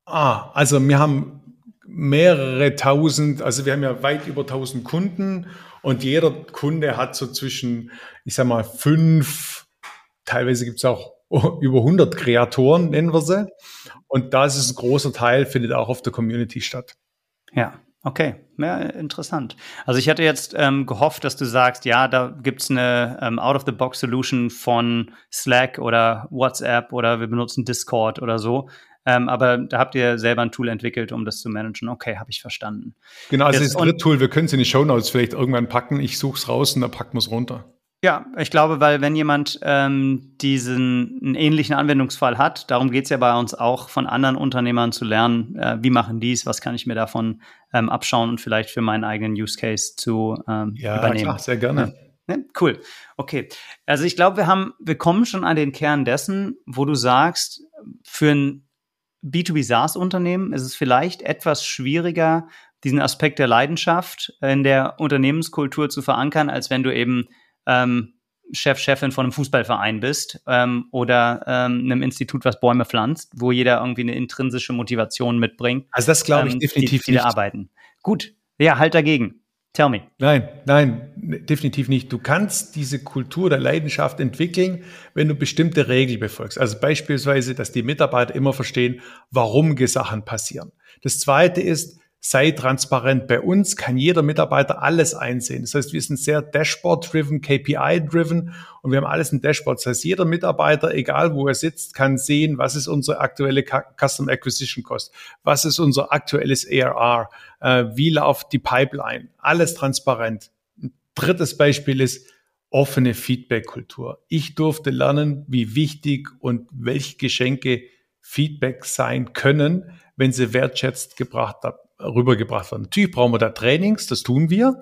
Ah, also wir haben mehrere tausend, also wir haben ja weit über tausend Kunden und jeder Kunde hat so zwischen, ich sag mal, fünf, teilweise gibt es auch über 100 Kreatoren, nennen wir sie. Und da ist es ein großer Teil, findet auch auf der Community statt. Ja, okay. Ja, interessant. Also ich hatte jetzt ähm, gehofft, dass du sagst, ja, da gibt's eine ähm, Out-of-the-Box-Solution von Slack oder WhatsApp oder wir benutzen Discord oder so. Ähm, aber da habt ihr selber ein Tool entwickelt, um das zu managen. Okay, habe ich verstanden. Genau, also Jetzt, das dritte Tool, wir können es in die Show Notes vielleicht irgendwann packen. Ich suche es raus und dann packen wir es runter. Ja, ich glaube, weil wenn jemand ähm, diesen einen ähnlichen Anwendungsfall hat, darum geht es ja bei uns auch, von anderen Unternehmern zu lernen, äh, wie machen die es, was kann ich mir davon ähm, abschauen und vielleicht für meinen eigenen Use Case zu ähm, ja, übernehmen. Ja, sehr gerne. Ja. Ja, cool. Okay. Also ich glaube, wir haben, wir kommen schon an den Kern dessen, wo du sagst, für ein B2B SaaS-Unternehmen ist es vielleicht etwas schwieriger, diesen Aspekt der Leidenschaft in der Unternehmenskultur zu verankern, als wenn du eben ähm, Chef, Chefin von einem Fußballverein bist ähm, oder ähm, einem Institut, was Bäume pflanzt, wo jeder irgendwie eine intrinsische Motivation mitbringt. Also das glaube ich ähm, definitiv die, die nicht. arbeiten. Gut, ja, halt dagegen. Tell me. Nein, nein, definitiv nicht. Du kannst diese Kultur der Leidenschaft entwickeln, wenn du bestimmte Regeln befolgst. Also beispielsweise, dass die Mitarbeiter immer verstehen, warum Sachen passieren. Das zweite ist, sei transparent. Bei uns kann jeder Mitarbeiter alles einsehen. Das heißt, wir sind sehr Dashboard-driven, KPI-driven und wir haben alles in Dashboard. Das heißt, jeder Mitarbeiter, egal wo er sitzt, kann sehen, was ist unsere aktuelle Custom Acquisition Cost, was ist unser aktuelles ARR, äh, wie läuft die Pipeline. Alles transparent. Ein drittes Beispiel ist, offene Feedback-Kultur. Ich durfte lernen, wie wichtig und welche Geschenke Feedback sein können, wenn sie wertschätzt gebracht, rübergebracht werden. Natürlich brauchen wir da Trainings, das tun wir,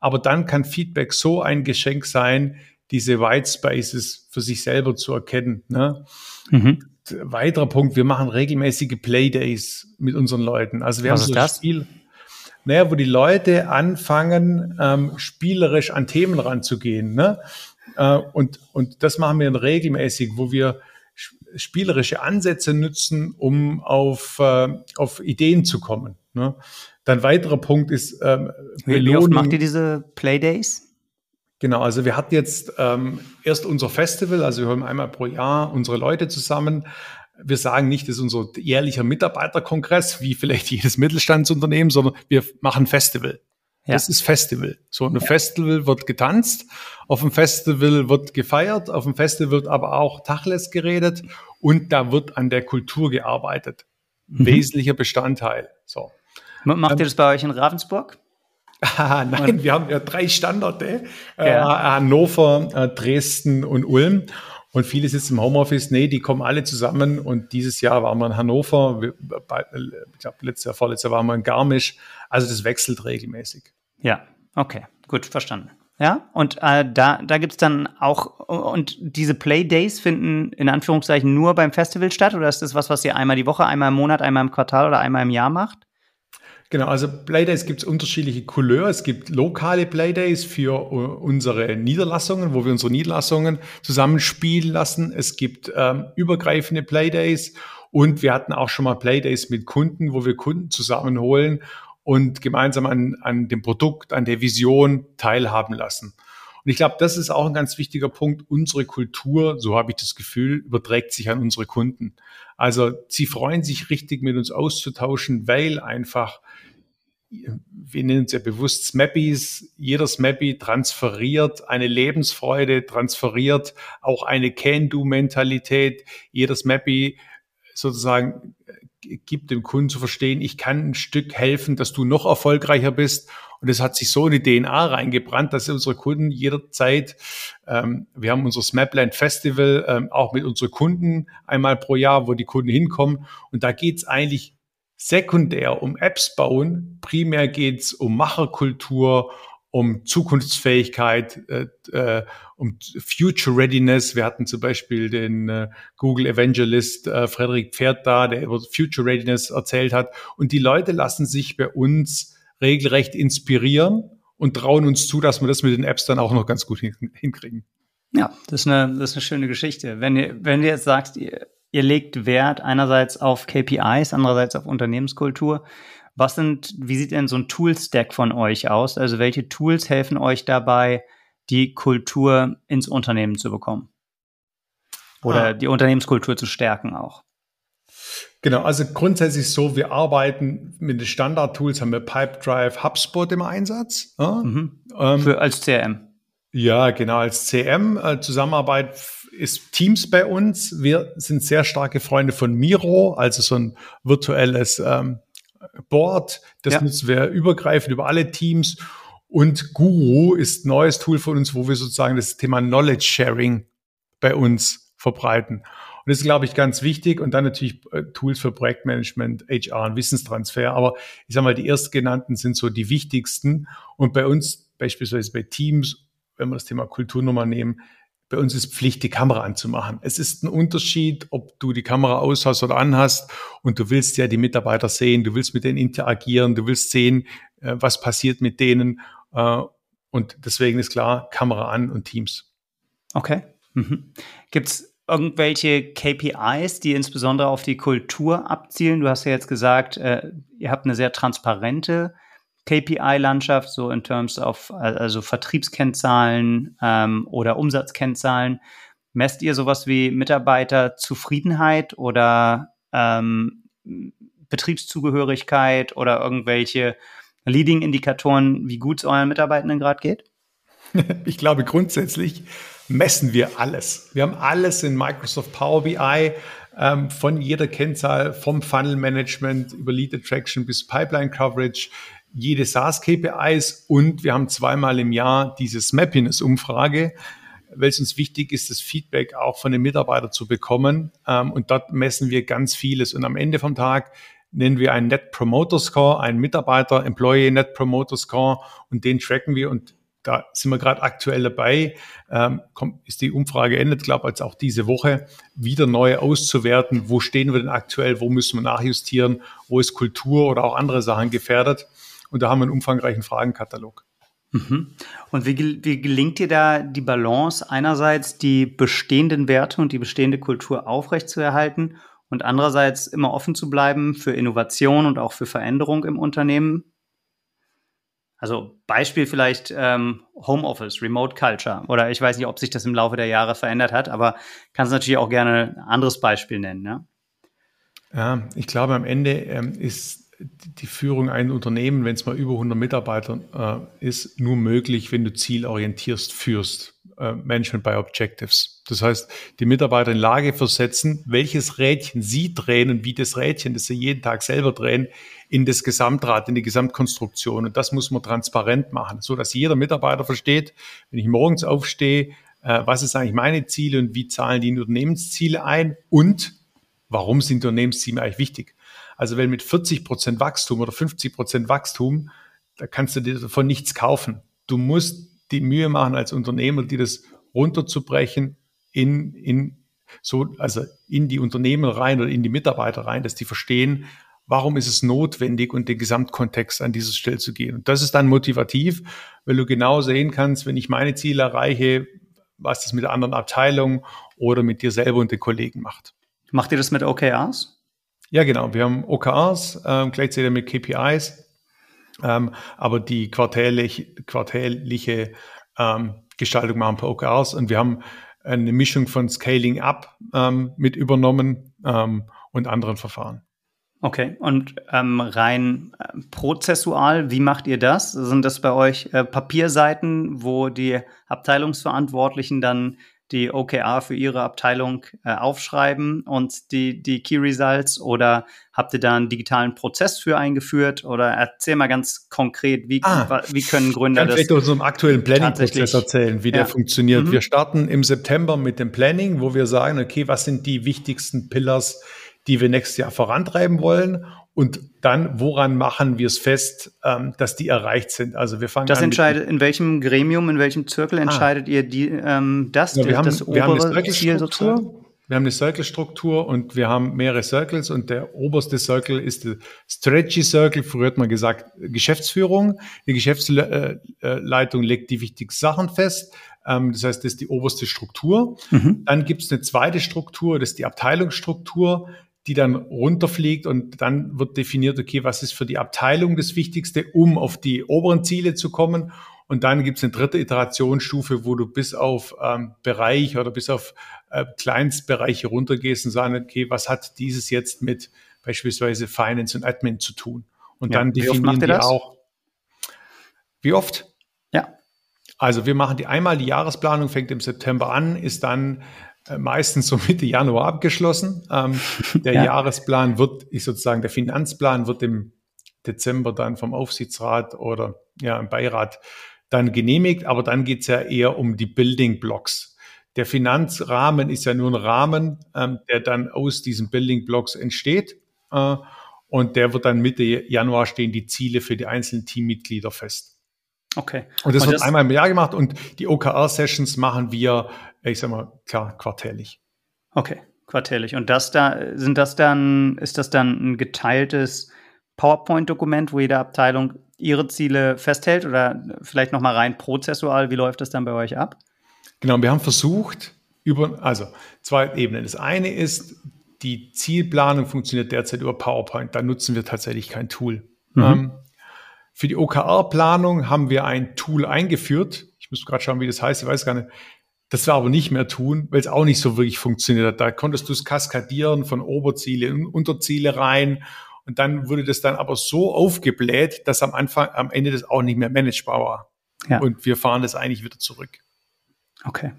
aber dann kann Feedback so ein Geschenk sein, diese White Spaces für sich selber zu erkennen. Ne? Mhm. Weiterer Punkt, wir machen regelmäßige Playdays mit unseren Leuten. Also wir Was haben so das? Spiel, naja, wo die Leute anfangen, ähm, spielerisch an Themen ranzugehen. Ne? Äh, und, und das machen wir regelmäßig, wo wir spielerische Ansätze nutzen, um auf, äh, auf Ideen zu kommen. Ne? Dann weiterer Punkt ist ähm, wie, wie oft macht ihr diese Playdays? Genau, also wir hatten jetzt ähm, erst unser Festival, also wir haben einmal pro Jahr unsere Leute zusammen. Wir sagen nicht, das ist unser jährlicher Mitarbeiterkongress, wie vielleicht jedes Mittelstandsunternehmen, sondern wir machen Festival. Ja. Das ist Festival. So ein ja. Festival wird getanzt, auf dem Festival wird gefeiert, auf dem Festival wird aber auch Tachles geredet und da wird an der Kultur gearbeitet. Mhm. Wesentlicher Bestandteil. Macht ihr ähm, das bei euch in Ravensburg? Ah, nein, wir haben ja drei Standorte, äh, ja. äh, Hannover, äh, Dresden und Ulm. Und viele sitzen im Homeoffice, nee, die kommen alle zusammen. Und dieses Jahr waren wir in Hannover, ich glaube, letztes Jahr, vorletztes Jahr waren wir in Garmisch. Also das wechselt regelmäßig. Ja, okay, gut, verstanden. Ja, und äh, da, da gibt es dann auch, und diese Playdays finden in Anführungszeichen nur beim Festival statt oder ist das was, was ihr einmal die Woche, einmal im Monat, einmal im Quartal oder einmal im Jahr macht? Genau, also Playdays gibt es unterschiedliche Couleur. Es gibt lokale Playdays für unsere Niederlassungen, wo wir unsere Niederlassungen zusammenspielen lassen. Es gibt ähm, übergreifende Playdays und wir hatten auch schon mal Playdays mit Kunden, wo wir Kunden zusammenholen und gemeinsam an, an dem Produkt, an der Vision teilhaben lassen. Und ich glaube, das ist auch ein ganz wichtiger Punkt. Unsere Kultur, so habe ich das Gefühl, überträgt sich an unsere Kunden. Also sie freuen sich richtig mit uns auszutauschen, weil einfach wir nennen es ja bewusst Smappies. Jeder Smappy transferiert eine Lebensfreude, transferiert auch eine Can-Do-Mentalität. Jeder Smappy sozusagen gibt dem Kunden zu verstehen, ich kann ein Stück helfen, dass du noch erfolgreicher bist. Und es hat sich so eine DNA reingebrannt, dass unsere Kunden jederzeit, ähm, wir haben unser Smapland Festival ähm, auch mit unseren Kunden einmal pro Jahr, wo die Kunden hinkommen. Und da geht's eigentlich sekundär um Apps bauen. Primär geht's um Macherkultur, um Zukunftsfähigkeit, äh, äh, um Future Readiness. Wir hatten zum Beispiel den äh, Google Evangelist äh, Frederik Pferd da, der über Future Readiness erzählt hat. Und die Leute lassen sich bei uns regelrecht inspirieren und trauen uns zu, dass wir das mit den Apps dann auch noch ganz gut hin hinkriegen. Ja, das ist, eine, das ist eine schöne Geschichte. Wenn ihr, wenn du jetzt sagst, ihr, ihr legt Wert einerseits auf KPIs, andererseits auf Unternehmenskultur, was sind, wie sieht denn so ein Tool-Stack von euch aus? Also welche Tools helfen euch dabei, die Kultur ins Unternehmen zu bekommen? Oder ah. die Unternehmenskultur zu stärken auch? Genau, also grundsätzlich so, wir arbeiten mit den Standard-Tools, haben wir Pipedrive, HubSpot im Einsatz. Ja? Mhm. Ähm, Für, als CRM. Ja, genau, als CM. Äh, Zusammenarbeit ist Teams bei uns. Wir sind sehr starke Freunde von Miro, also so ein virtuelles ähm, Board. Das ja. nutzen wir übergreifend über alle Teams. Und Guru ist ein neues Tool von uns, wo wir sozusagen das Thema Knowledge Sharing bei uns verbreiten. Und das ist, glaube ich, ganz wichtig. Und dann natürlich äh, Tools für Projektmanagement, HR und Wissenstransfer. Aber ich sage mal, die erstgenannten sind so die wichtigsten. Und bei uns, beispielsweise bei Teams, wenn wir das Thema Kultur nochmal nehmen, bei uns ist Pflicht, die Kamera anzumachen. Es ist ein Unterschied, ob du die Kamera aus hast oder anhast und du willst ja die Mitarbeiter sehen, du willst mit denen interagieren, du willst sehen, äh, was passiert mit denen. Äh, und deswegen ist klar, Kamera an und Teams. Okay. Mhm. Gibt es irgendwelche KPIs, die insbesondere auf die Kultur abzielen? Du hast ja jetzt gesagt, äh, ihr habt eine sehr transparente KPI-Landschaft, so in terms of also Vertriebskennzahlen ähm, oder Umsatzkennzahlen. Messt ihr sowas wie Mitarbeiterzufriedenheit oder ähm, Betriebszugehörigkeit oder irgendwelche Leading-Indikatoren, wie gut es euren Mitarbeitenden gerade geht? Ich glaube, grundsätzlich messen wir alles. Wir haben alles in Microsoft Power BI, ähm, von jeder Kennzahl, vom Funnel Management über Lead Attraction bis Pipeline Coverage jede SaaS-KPIs und wir haben zweimal im Jahr diese Smappiness-Umfrage, weil es uns wichtig ist, das Feedback auch von den Mitarbeitern zu bekommen. Ähm, und dort messen wir ganz vieles. Und am Ende vom Tag nennen wir einen Net Promoter Score, einen Mitarbeiter Employee Net Promoter Score und den tracken wir und da sind wir gerade aktuell dabei. Ähm, ist die Umfrage endet, glaube ich, jetzt auch diese Woche, wieder neu auszuwerten. Wo stehen wir denn aktuell? Wo müssen wir nachjustieren? Wo ist Kultur oder auch andere Sachen gefährdet? Und da haben wir einen umfangreichen Fragenkatalog. Mhm. Und wie, wie gelingt dir da die Balance, einerseits die bestehenden Werte und die bestehende Kultur aufrechtzuerhalten und andererseits immer offen zu bleiben für Innovation und auch für Veränderung im Unternehmen? Also Beispiel vielleicht ähm, Homeoffice, Remote Culture oder ich weiß nicht, ob sich das im Laufe der Jahre verändert hat, aber kannst natürlich auch gerne ein anderes Beispiel nennen. Ne? Ja, ich glaube, am Ende ähm, ist die Führung eines Unternehmen, wenn es mal über 100 Mitarbeiter äh, ist, nur möglich, wenn du zielorientierst führst. Äh, Management by Objectives. Das heißt, die Mitarbeiter in Lage versetzen, welches Rädchen sie drehen und wie das Rädchen, das sie jeden Tag selber drehen, in das Gesamtrad, in die Gesamtkonstruktion. Und das muss man transparent machen, so dass jeder Mitarbeiter versteht, wenn ich morgens aufstehe, äh, was ist eigentlich meine Ziele und wie zahlen die Unternehmensziele ein und warum sind Unternehmensziele eigentlich wichtig? Also wenn mit 40 Prozent Wachstum oder 50 Prozent Wachstum, da kannst du dir davon nichts kaufen. Du musst die Mühe machen als Unternehmer, dir das runterzubrechen in, in so, also in die Unternehmen rein oder in die Mitarbeiter rein, dass die verstehen, warum ist es notwendig und den Gesamtkontext an dieses Stelle zu gehen. Und das ist dann motivativ, weil du genau sehen kannst, wenn ich meine Ziele erreiche, was das mit der anderen Abteilung oder mit dir selber und den Kollegen macht. Macht ihr das mit OKRs? Ja, genau. Wir haben OKRs, ähm, gleichzeitig mit KPIs, ähm, aber die quartärlich, quartärliche ähm, Gestaltung machen per OKRs und wir haben eine Mischung von Scaling Up ähm, mit übernommen ähm, und anderen Verfahren. Okay, und ähm, rein äh, prozessual, wie macht ihr das? Sind das bei euch äh, Papierseiten, wo die Abteilungsverantwortlichen dann die OKR für Ihre Abteilung äh, aufschreiben und die, die Key Results oder habt ihr da einen digitalen Prozess für eingeführt oder erzähl mal ganz konkret, wie, ah, wie können Gründer kann das vielleicht unserem aktuellen Planning-Prozess erzählen, wie ja. der funktioniert. Mhm. Wir starten im September mit dem Planning, wo wir sagen, okay, was sind die wichtigsten Pillars, die wir nächstes Jahr vorantreiben wollen und dann, woran machen wir es fest, ähm, dass die erreicht sind? Also wir fangen das an. entscheidet, in welchem Gremium, in welchem Zirkel ah. entscheidet ah. ihr die, ähm, das, ja, wir haben, das wir obere haben Ziel sozusagen? Wir haben eine Circle-Struktur und wir haben mehrere Circles und der oberste Circle ist der Strategy Circle, früher hat man gesagt Geschäftsführung. Die Geschäftsleitung legt die wichtigsten Sachen fest. Ähm, das heißt, das ist die oberste Struktur. Mhm. Dann gibt es eine zweite Struktur, das ist die Abteilungsstruktur die dann runterfliegt und dann wird definiert, okay, was ist für die Abteilung das Wichtigste, um auf die oberen Ziele zu kommen. Und dann gibt es eine dritte Iterationsstufe, wo du bis auf ähm, Bereich oder bis auf äh, Kleinstbereiche runtergehst und sagst, okay, was hat dieses jetzt mit beispielsweise Finance und Admin zu tun? Und ja, dann definieren die das? auch. Wie oft? Ja. Also wir machen die einmal die Jahresplanung, fängt im September an, ist dann meistens so Mitte Januar abgeschlossen. Ähm, der ja. Jahresplan wird, ich sozusagen, der Finanzplan wird im Dezember dann vom Aufsichtsrat oder ja, im Beirat dann genehmigt, aber dann geht's ja eher um die Building Blocks. Der Finanzrahmen ist ja nur ein Rahmen, ähm, der dann aus diesen Building Blocks entsteht. Äh, und der wird dann Mitte Januar stehen die Ziele für die einzelnen Teammitglieder fest. Okay. Und das und wird das einmal im Jahr gemacht und die OKR-Sessions machen wir ich sag mal, klar, quartärlich. Okay, quartärlich. Und das da, sind das dann, ist das dann ein geteiltes PowerPoint-Dokument, wo jede Abteilung ihre Ziele festhält oder vielleicht nochmal rein prozessual, wie läuft das dann bei euch ab? Genau, wir haben versucht, über, also zwei Ebenen. Das eine ist, die Zielplanung funktioniert derzeit über PowerPoint. Da nutzen wir tatsächlich kein Tool. Mhm. Ähm, für die OKR-Planung haben wir ein Tool eingeführt. Ich muss gerade schauen, wie das heißt. Ich weiß gar nicht. Das wir aber nicht mehr tun, weil es auch nicht so wirklich funktioniert hat. Da konntest du es kaskadieren von Oberziele in Unterziele rein. Und dann wurde das dann aber so aufgebläht, dass am Anfang, am Ende das auch nicht mehr managebar war. Ja. Und wir fahren das eigentlich wieder zurück. Okay.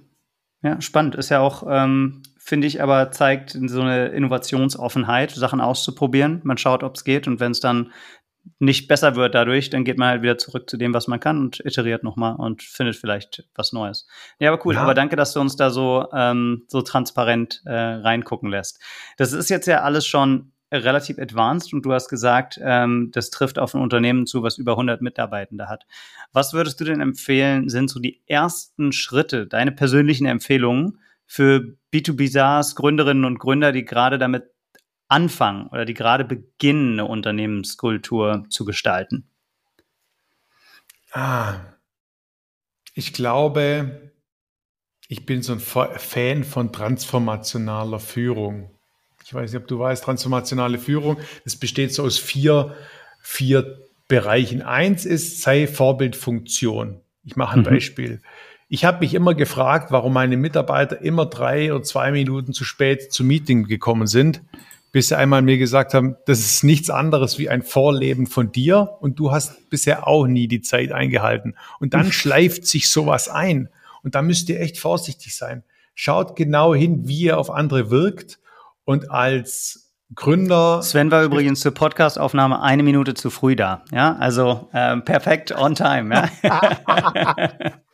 Ja, spannend. Ist ja auch, ähm, finde ich, aber zeigt so eine Innovationsoffenheit, Sachen auszuprobieren. Man schaut, ob es geht und wenn es dann nicht besser wird dadurch, dann geht man halt wieder zurück zu dem, was man kann und iteriert nochmal und findet vielleicht was Neues. Ja, aber cool. Ja. Aber danke, dass du uns da so, ähm, so transparent äh, reingucken lässt. Das ist jetzt ja alles schon relativ advanced und du hast gesagt, ähm, das trifft auf ein Unternehmen zu, was über 100 Mitarbeitende hat. Was würdest du denn empfehlen, sind so die ersten Schritte, deine persönlichen Empfehlungen für B2B SaaS Gründerinnen und Gründer, die gerade damit anfangen oder die gerade beginnen, eine Unternehmenskultur zu gestalten? Ah, ich glaube, ich bin so ein Fan von transformationaler Führung. Ich weiß nicht, ob du weißt, transformationale Führung, das besteht so aus vier, vier Bereichen. Eins ist, sei Vorbildfunktion. Ich mache ein mhm. Beispiel. Ich habe mich immer gefragt, warum meine Mitarbeiter immer drei oder zwei Minuten zu spät zum Meeting gekommen sind bis sie einmal mir gesagt haben, das ist nichts anderes wie ein Vorleben von dir und du hast bisher auch nie die Zeit eingehalten. Und dann schleift sich sowas ein. Und da müsst ihr echt vorsichtig sein. Schaut genau hin, wie ihr auf andere wirkt und als Gründer. Sven war übrigens zur Podcastaufnahme eine Minute zu früh da. Ja, also äh, perfekt on time. Ja?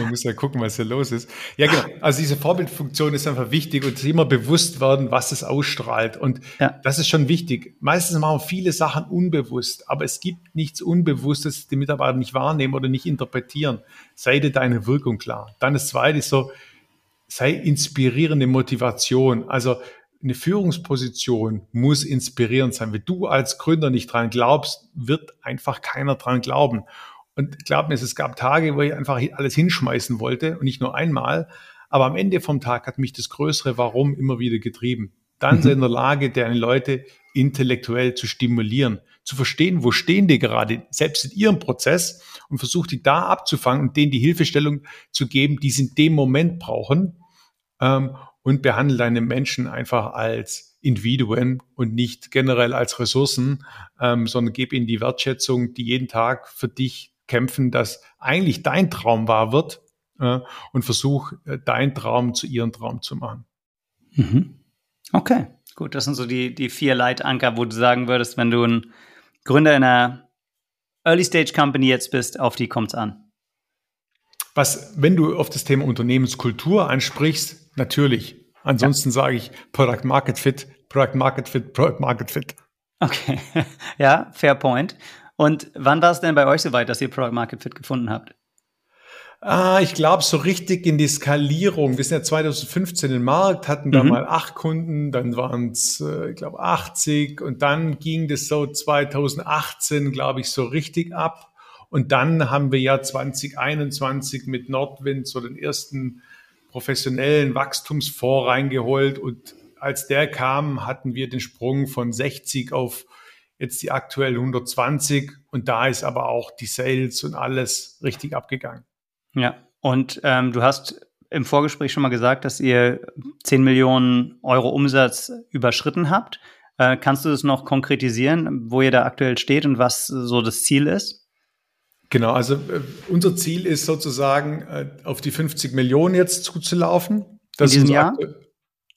Ich muss ja gucken, was hier los ist. Ja, genau. Also diese Vorbildfunktion ist einfach wichtig und immer bewusst werden, was es ausstrahlt. Und ja. das ist schon wichtig. Meistens machen viele Sachen unbewusst, aber es gibt nichts Unbewusstes, die Mitarbeiter nicht wahrnehmen oder nicht interpretieren. Sei dir deine Wirkung klar. Dann das zweite ist so, sei inspirierende Motivation. Also eine Führungsposition muss inspirierend sein. Wenn du als Gründer nicht dran glaubst, wird einfach keiner dran glauben. Und glaub mir, es gab Tage, wo ich einfach alles hinschmeißen wollte und nicht nur einmal. Aber am Ende vom Tag hat mich das größere Warum immer wieder getrieben. Dann mhm. in der Lage, deine Leute intellektuell zu stimulieren, zu verstehen, wo stehen die gerade, selbst in ihrem Prozess und versucht die da abzufangen und denen die Hilfestellung zu geben, die sie in dem Moment brauchen ähm, und behandle deine Menschen einfach als Individuen und nicht generell als Ressourcen, ähm, sondern gebe ihnen die Wertschätzung, die jeden Tag für dich kämpfen, dass eigentlich dein Traum wahr wird äh, und versuch, äh, dein Traum zu ihrem Traum zu machen. Mhm. Okay, gut. Das sind so die, die vier Leitanker, wo du sagen würdest, wenn du ein Gründer in einer Early Stage Company jetzt bist, auf die kommt es an. Was, wenn du auf das Thema Unternehmenskultur ansprichst, natürlich. Ansonsten ja. sage ich Product Market Fit, Product Market Fit, Product Market Fit. Okay, ja, fair point. Und wann war es denn bei euch soweit, dass ihr Product Market Fit gefunden habt? Ah, ich glaube, so richtig in die Skalierung. Wir sind ja 2015 im Markt, hatten da mhm. mal acht Kunden, dann waren es, äh, ich glaube, 80 und dann ging das so 2018, glaube ich, so richtig ab. Und dann haben wir ja 2021 mit Nordwind so den ersten professionellen Wachstumsfonds reingeholt und als der kam, hatten wir den Sprung von 60 auf jetzt die aktuell 120 und da ist aber auch die Sales und alles richtig abgegangen. Ja, und ähm, du hast im Vorgespräch schon mal gesagt, dass ihr 10 Millionen Euro Umsatz überschritten habt. Äh, kannst du das noch konkretisieren, wo ihr da aktuell steht und was so das Ziel ist? Genau, also äh, unser Ziel ist sozusagen, äh, auf die 50 Millionen jetzt zuzulaufen. Das In diesem Jahr?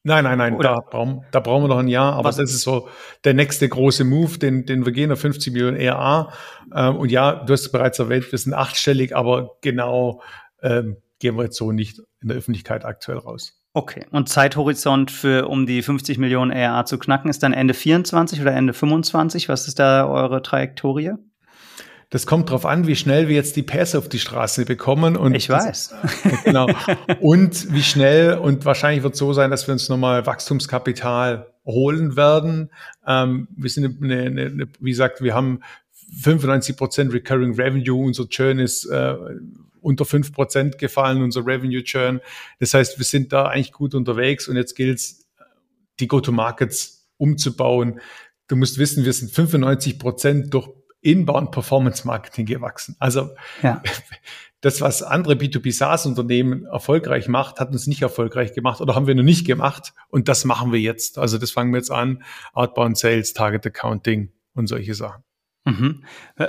Nein, nein, nein, da brauchen, da brauchen wir noch ein Jahr, aber Was? das ist so der nächste große Move, den, den wir gehen auf 50 Millionen ERA. Ähm, und ja, du hast es bereits erwähnt, wir sind achtstellig, aber genau ähm, gehen wir jetzt so nicht in der Öffentlichkeit aktuell raus. Okay, und Zeithorizont für um die 50 Millionen ERA zu knacken ist dann Ende 24 oder Ende 25? Was ist da eure Trajektorie? Das kommt darauf an, wie schnell wir jetzt die Pässe auf die Straße bekommen. Und ich weiß. Das, genau. Und wie schnell, und wahrscheinlich wird es so sein, dass wir uns nochmal Wachstumskapital holen werden. Ähm, wir sind eine, eine, eine, wie gesagt, wir haben 95 Prozent Recurring Revenue. Unser Churn ist äh, unter fünf Prozent gefallen, unser Revenue Churn. Das heißt, wir sind da eigentlich gut unterwegs und jetzt gilt es, die Go-to-Markets umzubauen. Du musst wissen, wir sind 95 Prozent durch Inbound Performance Marketing gewachsen. Also ja. das, was andere B2B SaaS Unternehmen erfolgreich macht, hat uns nicht erfolgreich gemacht oder haben wir noch nicht gemacht. Und das machen wir jetzt. Also das fangen wir jetzt an. Outbound Sales, Target Accounting und solche Sachen. Mhm.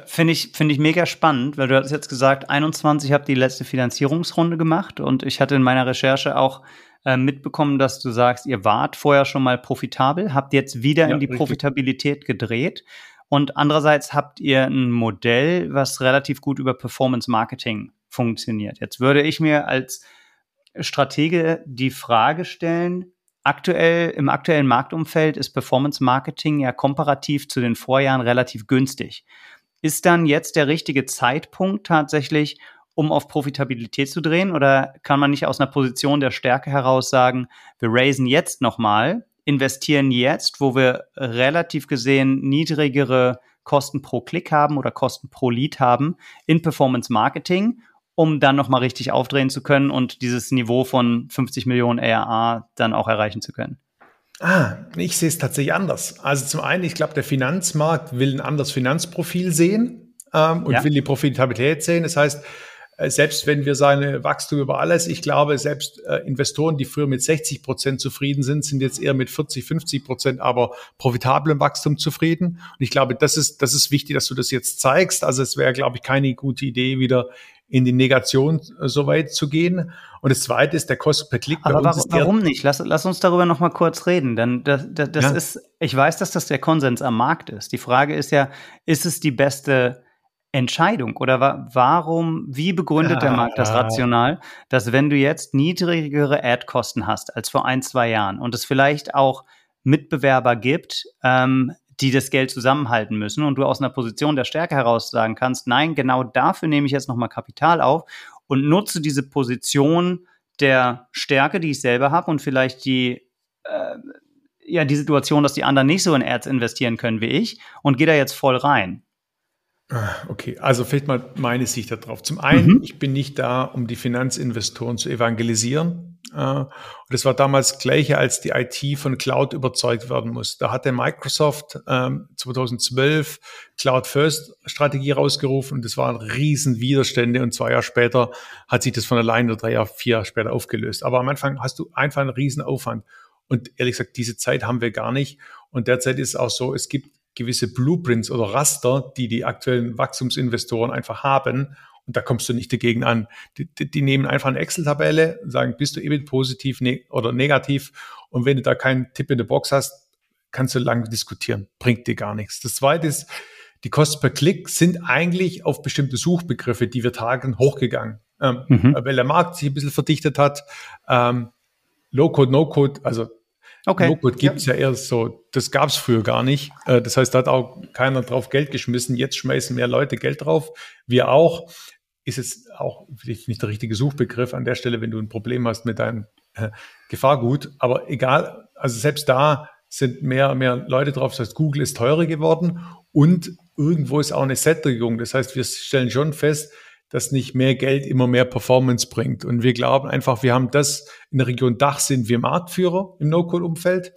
Finde ich, finde ich mega spannend, weil du hast jetzt gesagt, 21 habt die letzte Finanzierungsrunde gemacht und ich hatte in meiner Recherche auch äh, mitbekommen, dass du sagst, ihr wart vorher schon mal profitabel, habt jetzt wieder ja, in die richtig. Profitabilität gedreht Und andererseits habt ihr ein Modell, was relativ gut über Performance Marketing funktioniert. Jetzt würde ich mir als Stratege die Frage stellen, aktuell, im aktuellen Marktumfeld ist Performance Marketing ja komparativ zu den Vorjahren relativ günstig. Ist dann jetzt der richtige Zeitpunkt tatsächlich, um auf Profitabilität zu drehen? Oder kann man nicht aus einer Position der Stärke heraus sagen, wir raisen jetzt nochmal, investieren jetzt, wo wir relativ gesehen niedrigere Kosten pro Klick haben oder Kosten pro Lead haben in Performance Marketing um dann nochmal richtig aufdrehen zu können und dieses Niveau von 50 Millionen ARA dann auch erreichen zu können? Ah, ich sehe es tatsächlich anders. Also zum einen, ich glaube, der Finanzmarkt will ein anderes Finanzprofil sehen ähm, und ja. will die Profitabilität sehen. Das heißt, selbst wenn wir sagen, Wachstum über alles, ich glaube, selbst äh, Investoren, die früher mit 60 Prozent zufrieden sind, sind jetzt eher mit 40, 50 Prozent aber profitablem Wachstum zufrieden. Und ich glaube, das ist, das ist wichtig, dass du das jetzt zeigst. Also es wäre, glaube ich, keine gute Idee, wieder in die Negation äh, so weit zu gehen. Und das Zweite ist der Kost per Klick. Aber warum, warum nicht? Lass, lass uns darüber noch mal kurz reden. Denn das, das, das ja. ist, ich weiß, dass das der Konsens am Markt ist. Die Frage ist ja, ist es die beste Entscheidung oder wa warum, wie begründet der Markt das rational, dass wenn du jetzt niedrigere Ad-Kosten hast als vor ein, zwei Jahren und es vielleicht auch Mitbewerber gibt, ähm, die das Geld zusammenhalten müssen und du aus einer Position der Stärke heraus sagen kannst, nein, genau dafür nehme ich jetzt nochmal Kapital auf und nutze diese Position der Stärke, die ich selber habe und vielleicht die, äh, ja, die Situation, dass die anderen nicht so in Ads investieren können wie ich und gehe da jetzt voll rein. Ah, okay, also fällt mal meine Sicht darauf. Zum einen, mhm. ich bin nicht da, um die Finanzinvestoren zu evangelisieren. Äh, und das war damals gleiche, als die IT von Cloud überzeugt werden muss. Da hatte Microsoft 2012 ähm, Cloud First Strategie rausgerufen und das waren riesen Widerstände und zwei Jahre später hat sich das von alleine oder drei Jahre, vier Jahre später aufgelöst. Aber am Anfang hast du einfach einen riesen Aufwand. Und ehrlich gesagt, diese Zeit haben wir gar nicht. Und derzeit ist es auch so, es gibt gewisse Blueprints oder Raster, die die aktuellen Wachstumsinvestoren einfach haben und da kommst du nicht dagegen an. Die, die, die nehmen einfach eine Excel-Tabelle, sagen, bist du EBIT positiv ne oder negativ? Und wenn du da keinen Tipp in der Box hast, kannst du lange diskutieren. Bringt dir gar nichts. Das zweite ist, die Kosten per Klick sind eigentlich auf bestimmte Suchbegriffe, die wir tagen, hochgegangen. Ähm, mhm. Weil der Markt sich ein bisschen verdichtet hat. Ähm, Low-Code, No-Code, also Okay. No-Code gibt es ja. ja erst so, das gab es früher gar nicht. Äh, das heißt, da hat auch keiner drauf Geld geschmissen. Jetzt schmeißen mehr Leute Geld drauf. Wir auch ist es auch nicht der richtige Suchbegriff an der Stelle, wenn du ein Problem hast mit deinem äh, Gefahrgut. Aber egal, also selbst da sind mehr mehr Leute drauf. Das heißt, Google ist teurer geworden und irgendwo ist auch eine Sättigung. Das heißt, wir stellen schon fest, dass nicht mehr Geld immer mehr Performance bringt. Und wir glauben einfach, wir haben das in der Region Dach sind wir Marktführer im No-Code-Umfeld.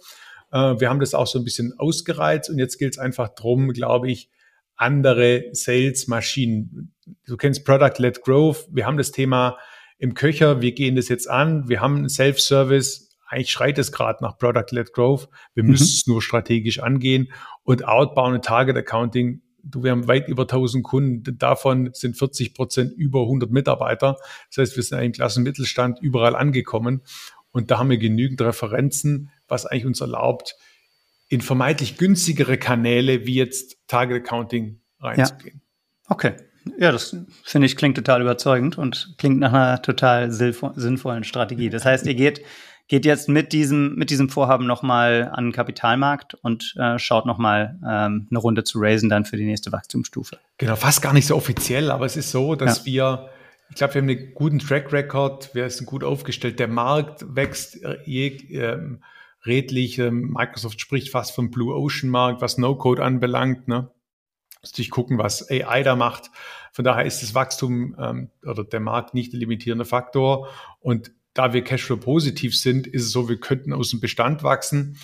Äh, wir haben das auch so ein bisschen ausgereizt und jetzt gilt es einfach drum, glaube ich, andere Sales-Maschinen. Du kennst Product-Led Growth. Wir haben das Thema im Köcher. Wir gehen das jetzt an. Wir haben einen Self-Service. Eigentlich schreit es gerade nach Product-Led Growth. Wir mhm. müssen es nur strategisch angehen. Und Outbound und Target Accounting. Du, wir haben weit über 1000 Kunden. Davon sind 40 Prozent über 100 Mitarbeiter. Das heißt, wir sind im Klassenmittelstand überall angekommen. Und da haben wir genügend Referenzen, was eigentlich uns erlaubt, in vermeintlich günstigere Kanäle wie jetzt Target Accounting reinzugehen. Ja. Okay. Ja, das finde ich klingt total überzeugend und klingt nach einer total sinnvollen Strategie. Das heißt, ihr geht, geht jetzt mit diesem, mit diesem Vorhaben nochmal an den Kapitalmarkt und äh, schaut nochmal ähm, eine Runde zu raisen dann für die nächste Wachstumsstufe. Genau, fast gar nicht so offiziell, aber es ist so, dass ja. wir, ich glaube, wir haben einen guten Track Record, wir sind gut aufgestellt, der Markt wächst äh, je, ähm, redlich. Ähm, Microsoft spricht fast vom Blue Ocean Markt, was No-Code anbelangt. Ne? Muss natürlich gucken, was AI da macht. Von daher ist das Wachstum ähm, oder der Markt nicht der limitierende Faktor. Und da wir Cashflow positiv sind, ist es so, wir könnten aus dem Bestand wachsen.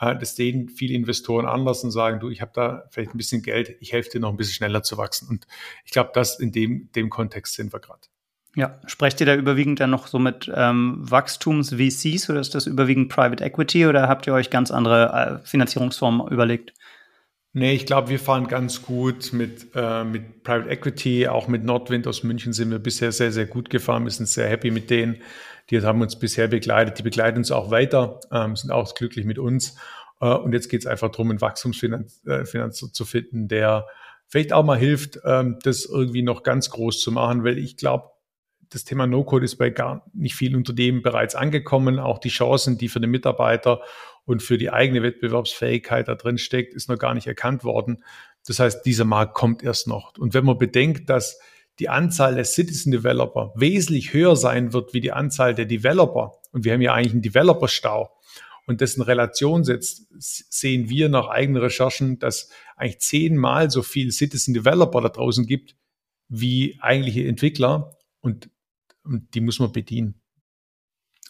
Äh, das sehen viele Investoren anders und sagen, du, ich habe da vielleicht ein bisschen Geld, ich helfe dir noch ein bisschen schneller zu wachsen. Und ich glaube, das in dem, dem Kontext sind wir gerade. Ja, sprecht ihr da überwiegend dann noch so mit ähm, Wachstums-VCs oder ist das überwiegend Private Equity oder habt ihr euch ganz andere äh, Finanzierungsformen überlegt? Nee, ich glaube, wir fahren ganz gut mit, äh, mit Private Equity, auch mit Nordwind aus München sind wir bisher sehr, sehr gut gefahren. Wir sind sehr happy mit denen. Die haben uns bisher begleitet, die begleiten uns auch weiter, ähm, sind auch glücklich mit uns. Äh, und jetzt geht es einfach darum, einen Wachstumsfinanzer äh, zu finden, der vielleicht auch mal hilft, ähm, das irgendwie noch ganz groß zu machen, weil ich glaube, das Thema No-Code ist bei gar nicht vielen Unternehmen bereits angekommen. Auch die Chancen, die für den Mitarbeiter und für die eigene Wettbewerbsfähigkeit da drin steckt, ist noch gar nicht erkannt worden. Das heißt, dieser Markt kommt erst noch. Und wenn man bedenkt, dass die Anzahl der Citizen Developer wesentlich höher sein wird wie die Anzahl der Developer, und wir haben ja eigentlich einen Developer-Stau, und dessen Relation setzt, sehen wir nach eigenen Recherchen, dass eigentlich zehnmal so viel Citizen Developer da draußen gibt, wie eigentliche Entwickler. Und, und die muss man bedienen.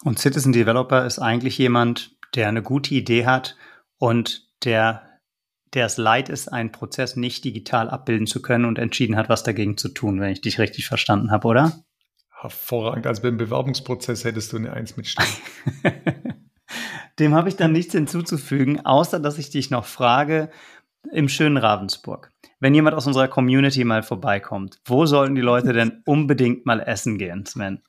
Und Citizen Developer ist eigentlich jemand, der eine gute Idee hat und der, der es leid ist, einen Prozess nicht digital abbilden zu können und entschieden hat, was dagegen zu tun, wenn ich dich richtig verstanden habe, oder? Hervorragend. Also beim Bewerbungsprozess hättest du eine Eins mitstehen. Dem habe ich dann nichts hinzuzufügen, außer dass ich dich noch frage, im schönen Ravensburg. Wenn jemand aus unserer Community mal vorbeikommt, wo sollten die Leute denn unbedingt mal essen gehen, Sven?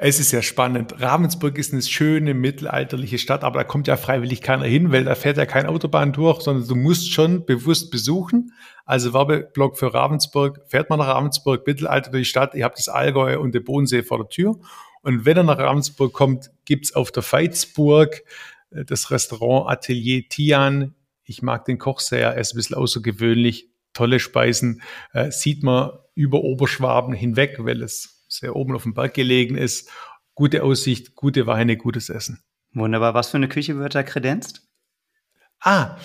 Es ist ja spannend. Ravensburg ist eine schöne mittelalterliche Stadt, aber da kommt ja freiwillig keiner hin, weil da fährt ja kein Autobahn durch, sondern du musst schon bewusst besuchen. Also Werbeblock für Ravensburg. Fährt man nach Ravensburg, mittelalterliche Stadt, ihr habt das Allgäu und den Bodensee vor der Tür. Und wenn er nach Ravensburg kommt, gibt's auf der Veitsburg äh, das Restaurant Atelier Tian. Ich mag den Koch sehr, er ist ein bisschen außergewöhnlich. Tolle Speisen äh, sieht man über Oberschwaben hinweg, weil es sehr oben auf dem Berg gelegen ist. Gute Aussicht, gute Weine, gutes Essen. Wunderbar. Was für eine Küche wird da kredenzt? Ah,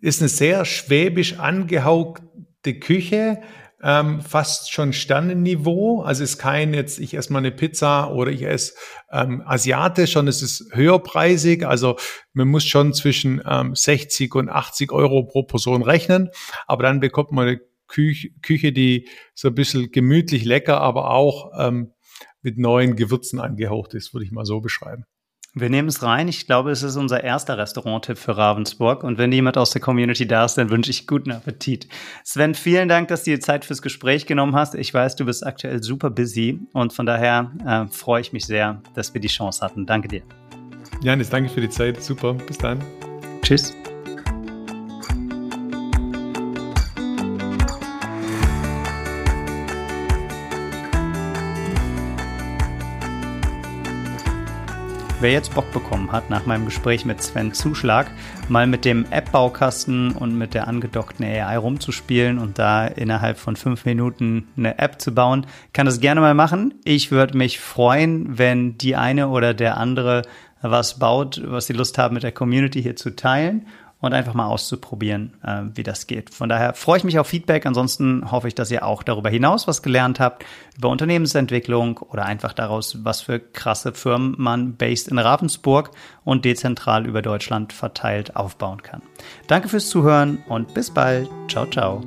ist eine sehr schwäbisch angehauchte Küche, ähm, fast schon Sternenniveau. Also ist kein jetzt, ich esse mal eine Pizza oder ich esse ähm, asiatisch, sondern es ist höherpreisig. Also man muss schon zwischen ähm, 60 und 80 Euro pro Person rechnen. Aber dann bekommt man eine Küche, Küche, die so ein bisschen gemütlich lecker, aber auch ähm, mit neuen Gewürzen angehaucht ist, würde ich mal so beschreiben. Wir nehmen es rein. Ich glaube, es ist unser erster Restaurant-Tipp für Ravensburg. Und wenn jemand aus der Community da ist, dann wünsche ich guten Appetit. Sven, vielen Dank, dass du dir Zeit fürs Gespräch genommen hast. Ich weiß, du bist aktuell super busy und von daher äh, freue ich mich sehr, dass wir die Chance hatten. Danke dir. Janis, danke für die Zeit. Super. Bis dann. Tschüss. Wer jetzt Bock bekommen hat, nach meinem Gespräch mit Sven Zuschlag, mal mit dem App-Baukasten und mit der angedockten AI rumzuspielen und da innerhalb von fünf Minuten eine App zu bauen, kann das gerne mal machen. Ich würde mich freuen, wenn die eine oder der andere was baut, was sie Lust haben, mit der Community hier zu teilen und einfach mal auszuprobieren, äh, wie das geht. Von daher freue ich mich auf Feedback. Ansonsten hoffe ich, dass ihr auch darüber hinaus was gelernt habt über Unternehmensentwicklung oder einfach daraus, was für krasse Firmen man based in Ravensburg und dezentral über Deutschland verteilt aufbauen kann. Danke fürs Zuhören und bis bald. Ciao, ciao.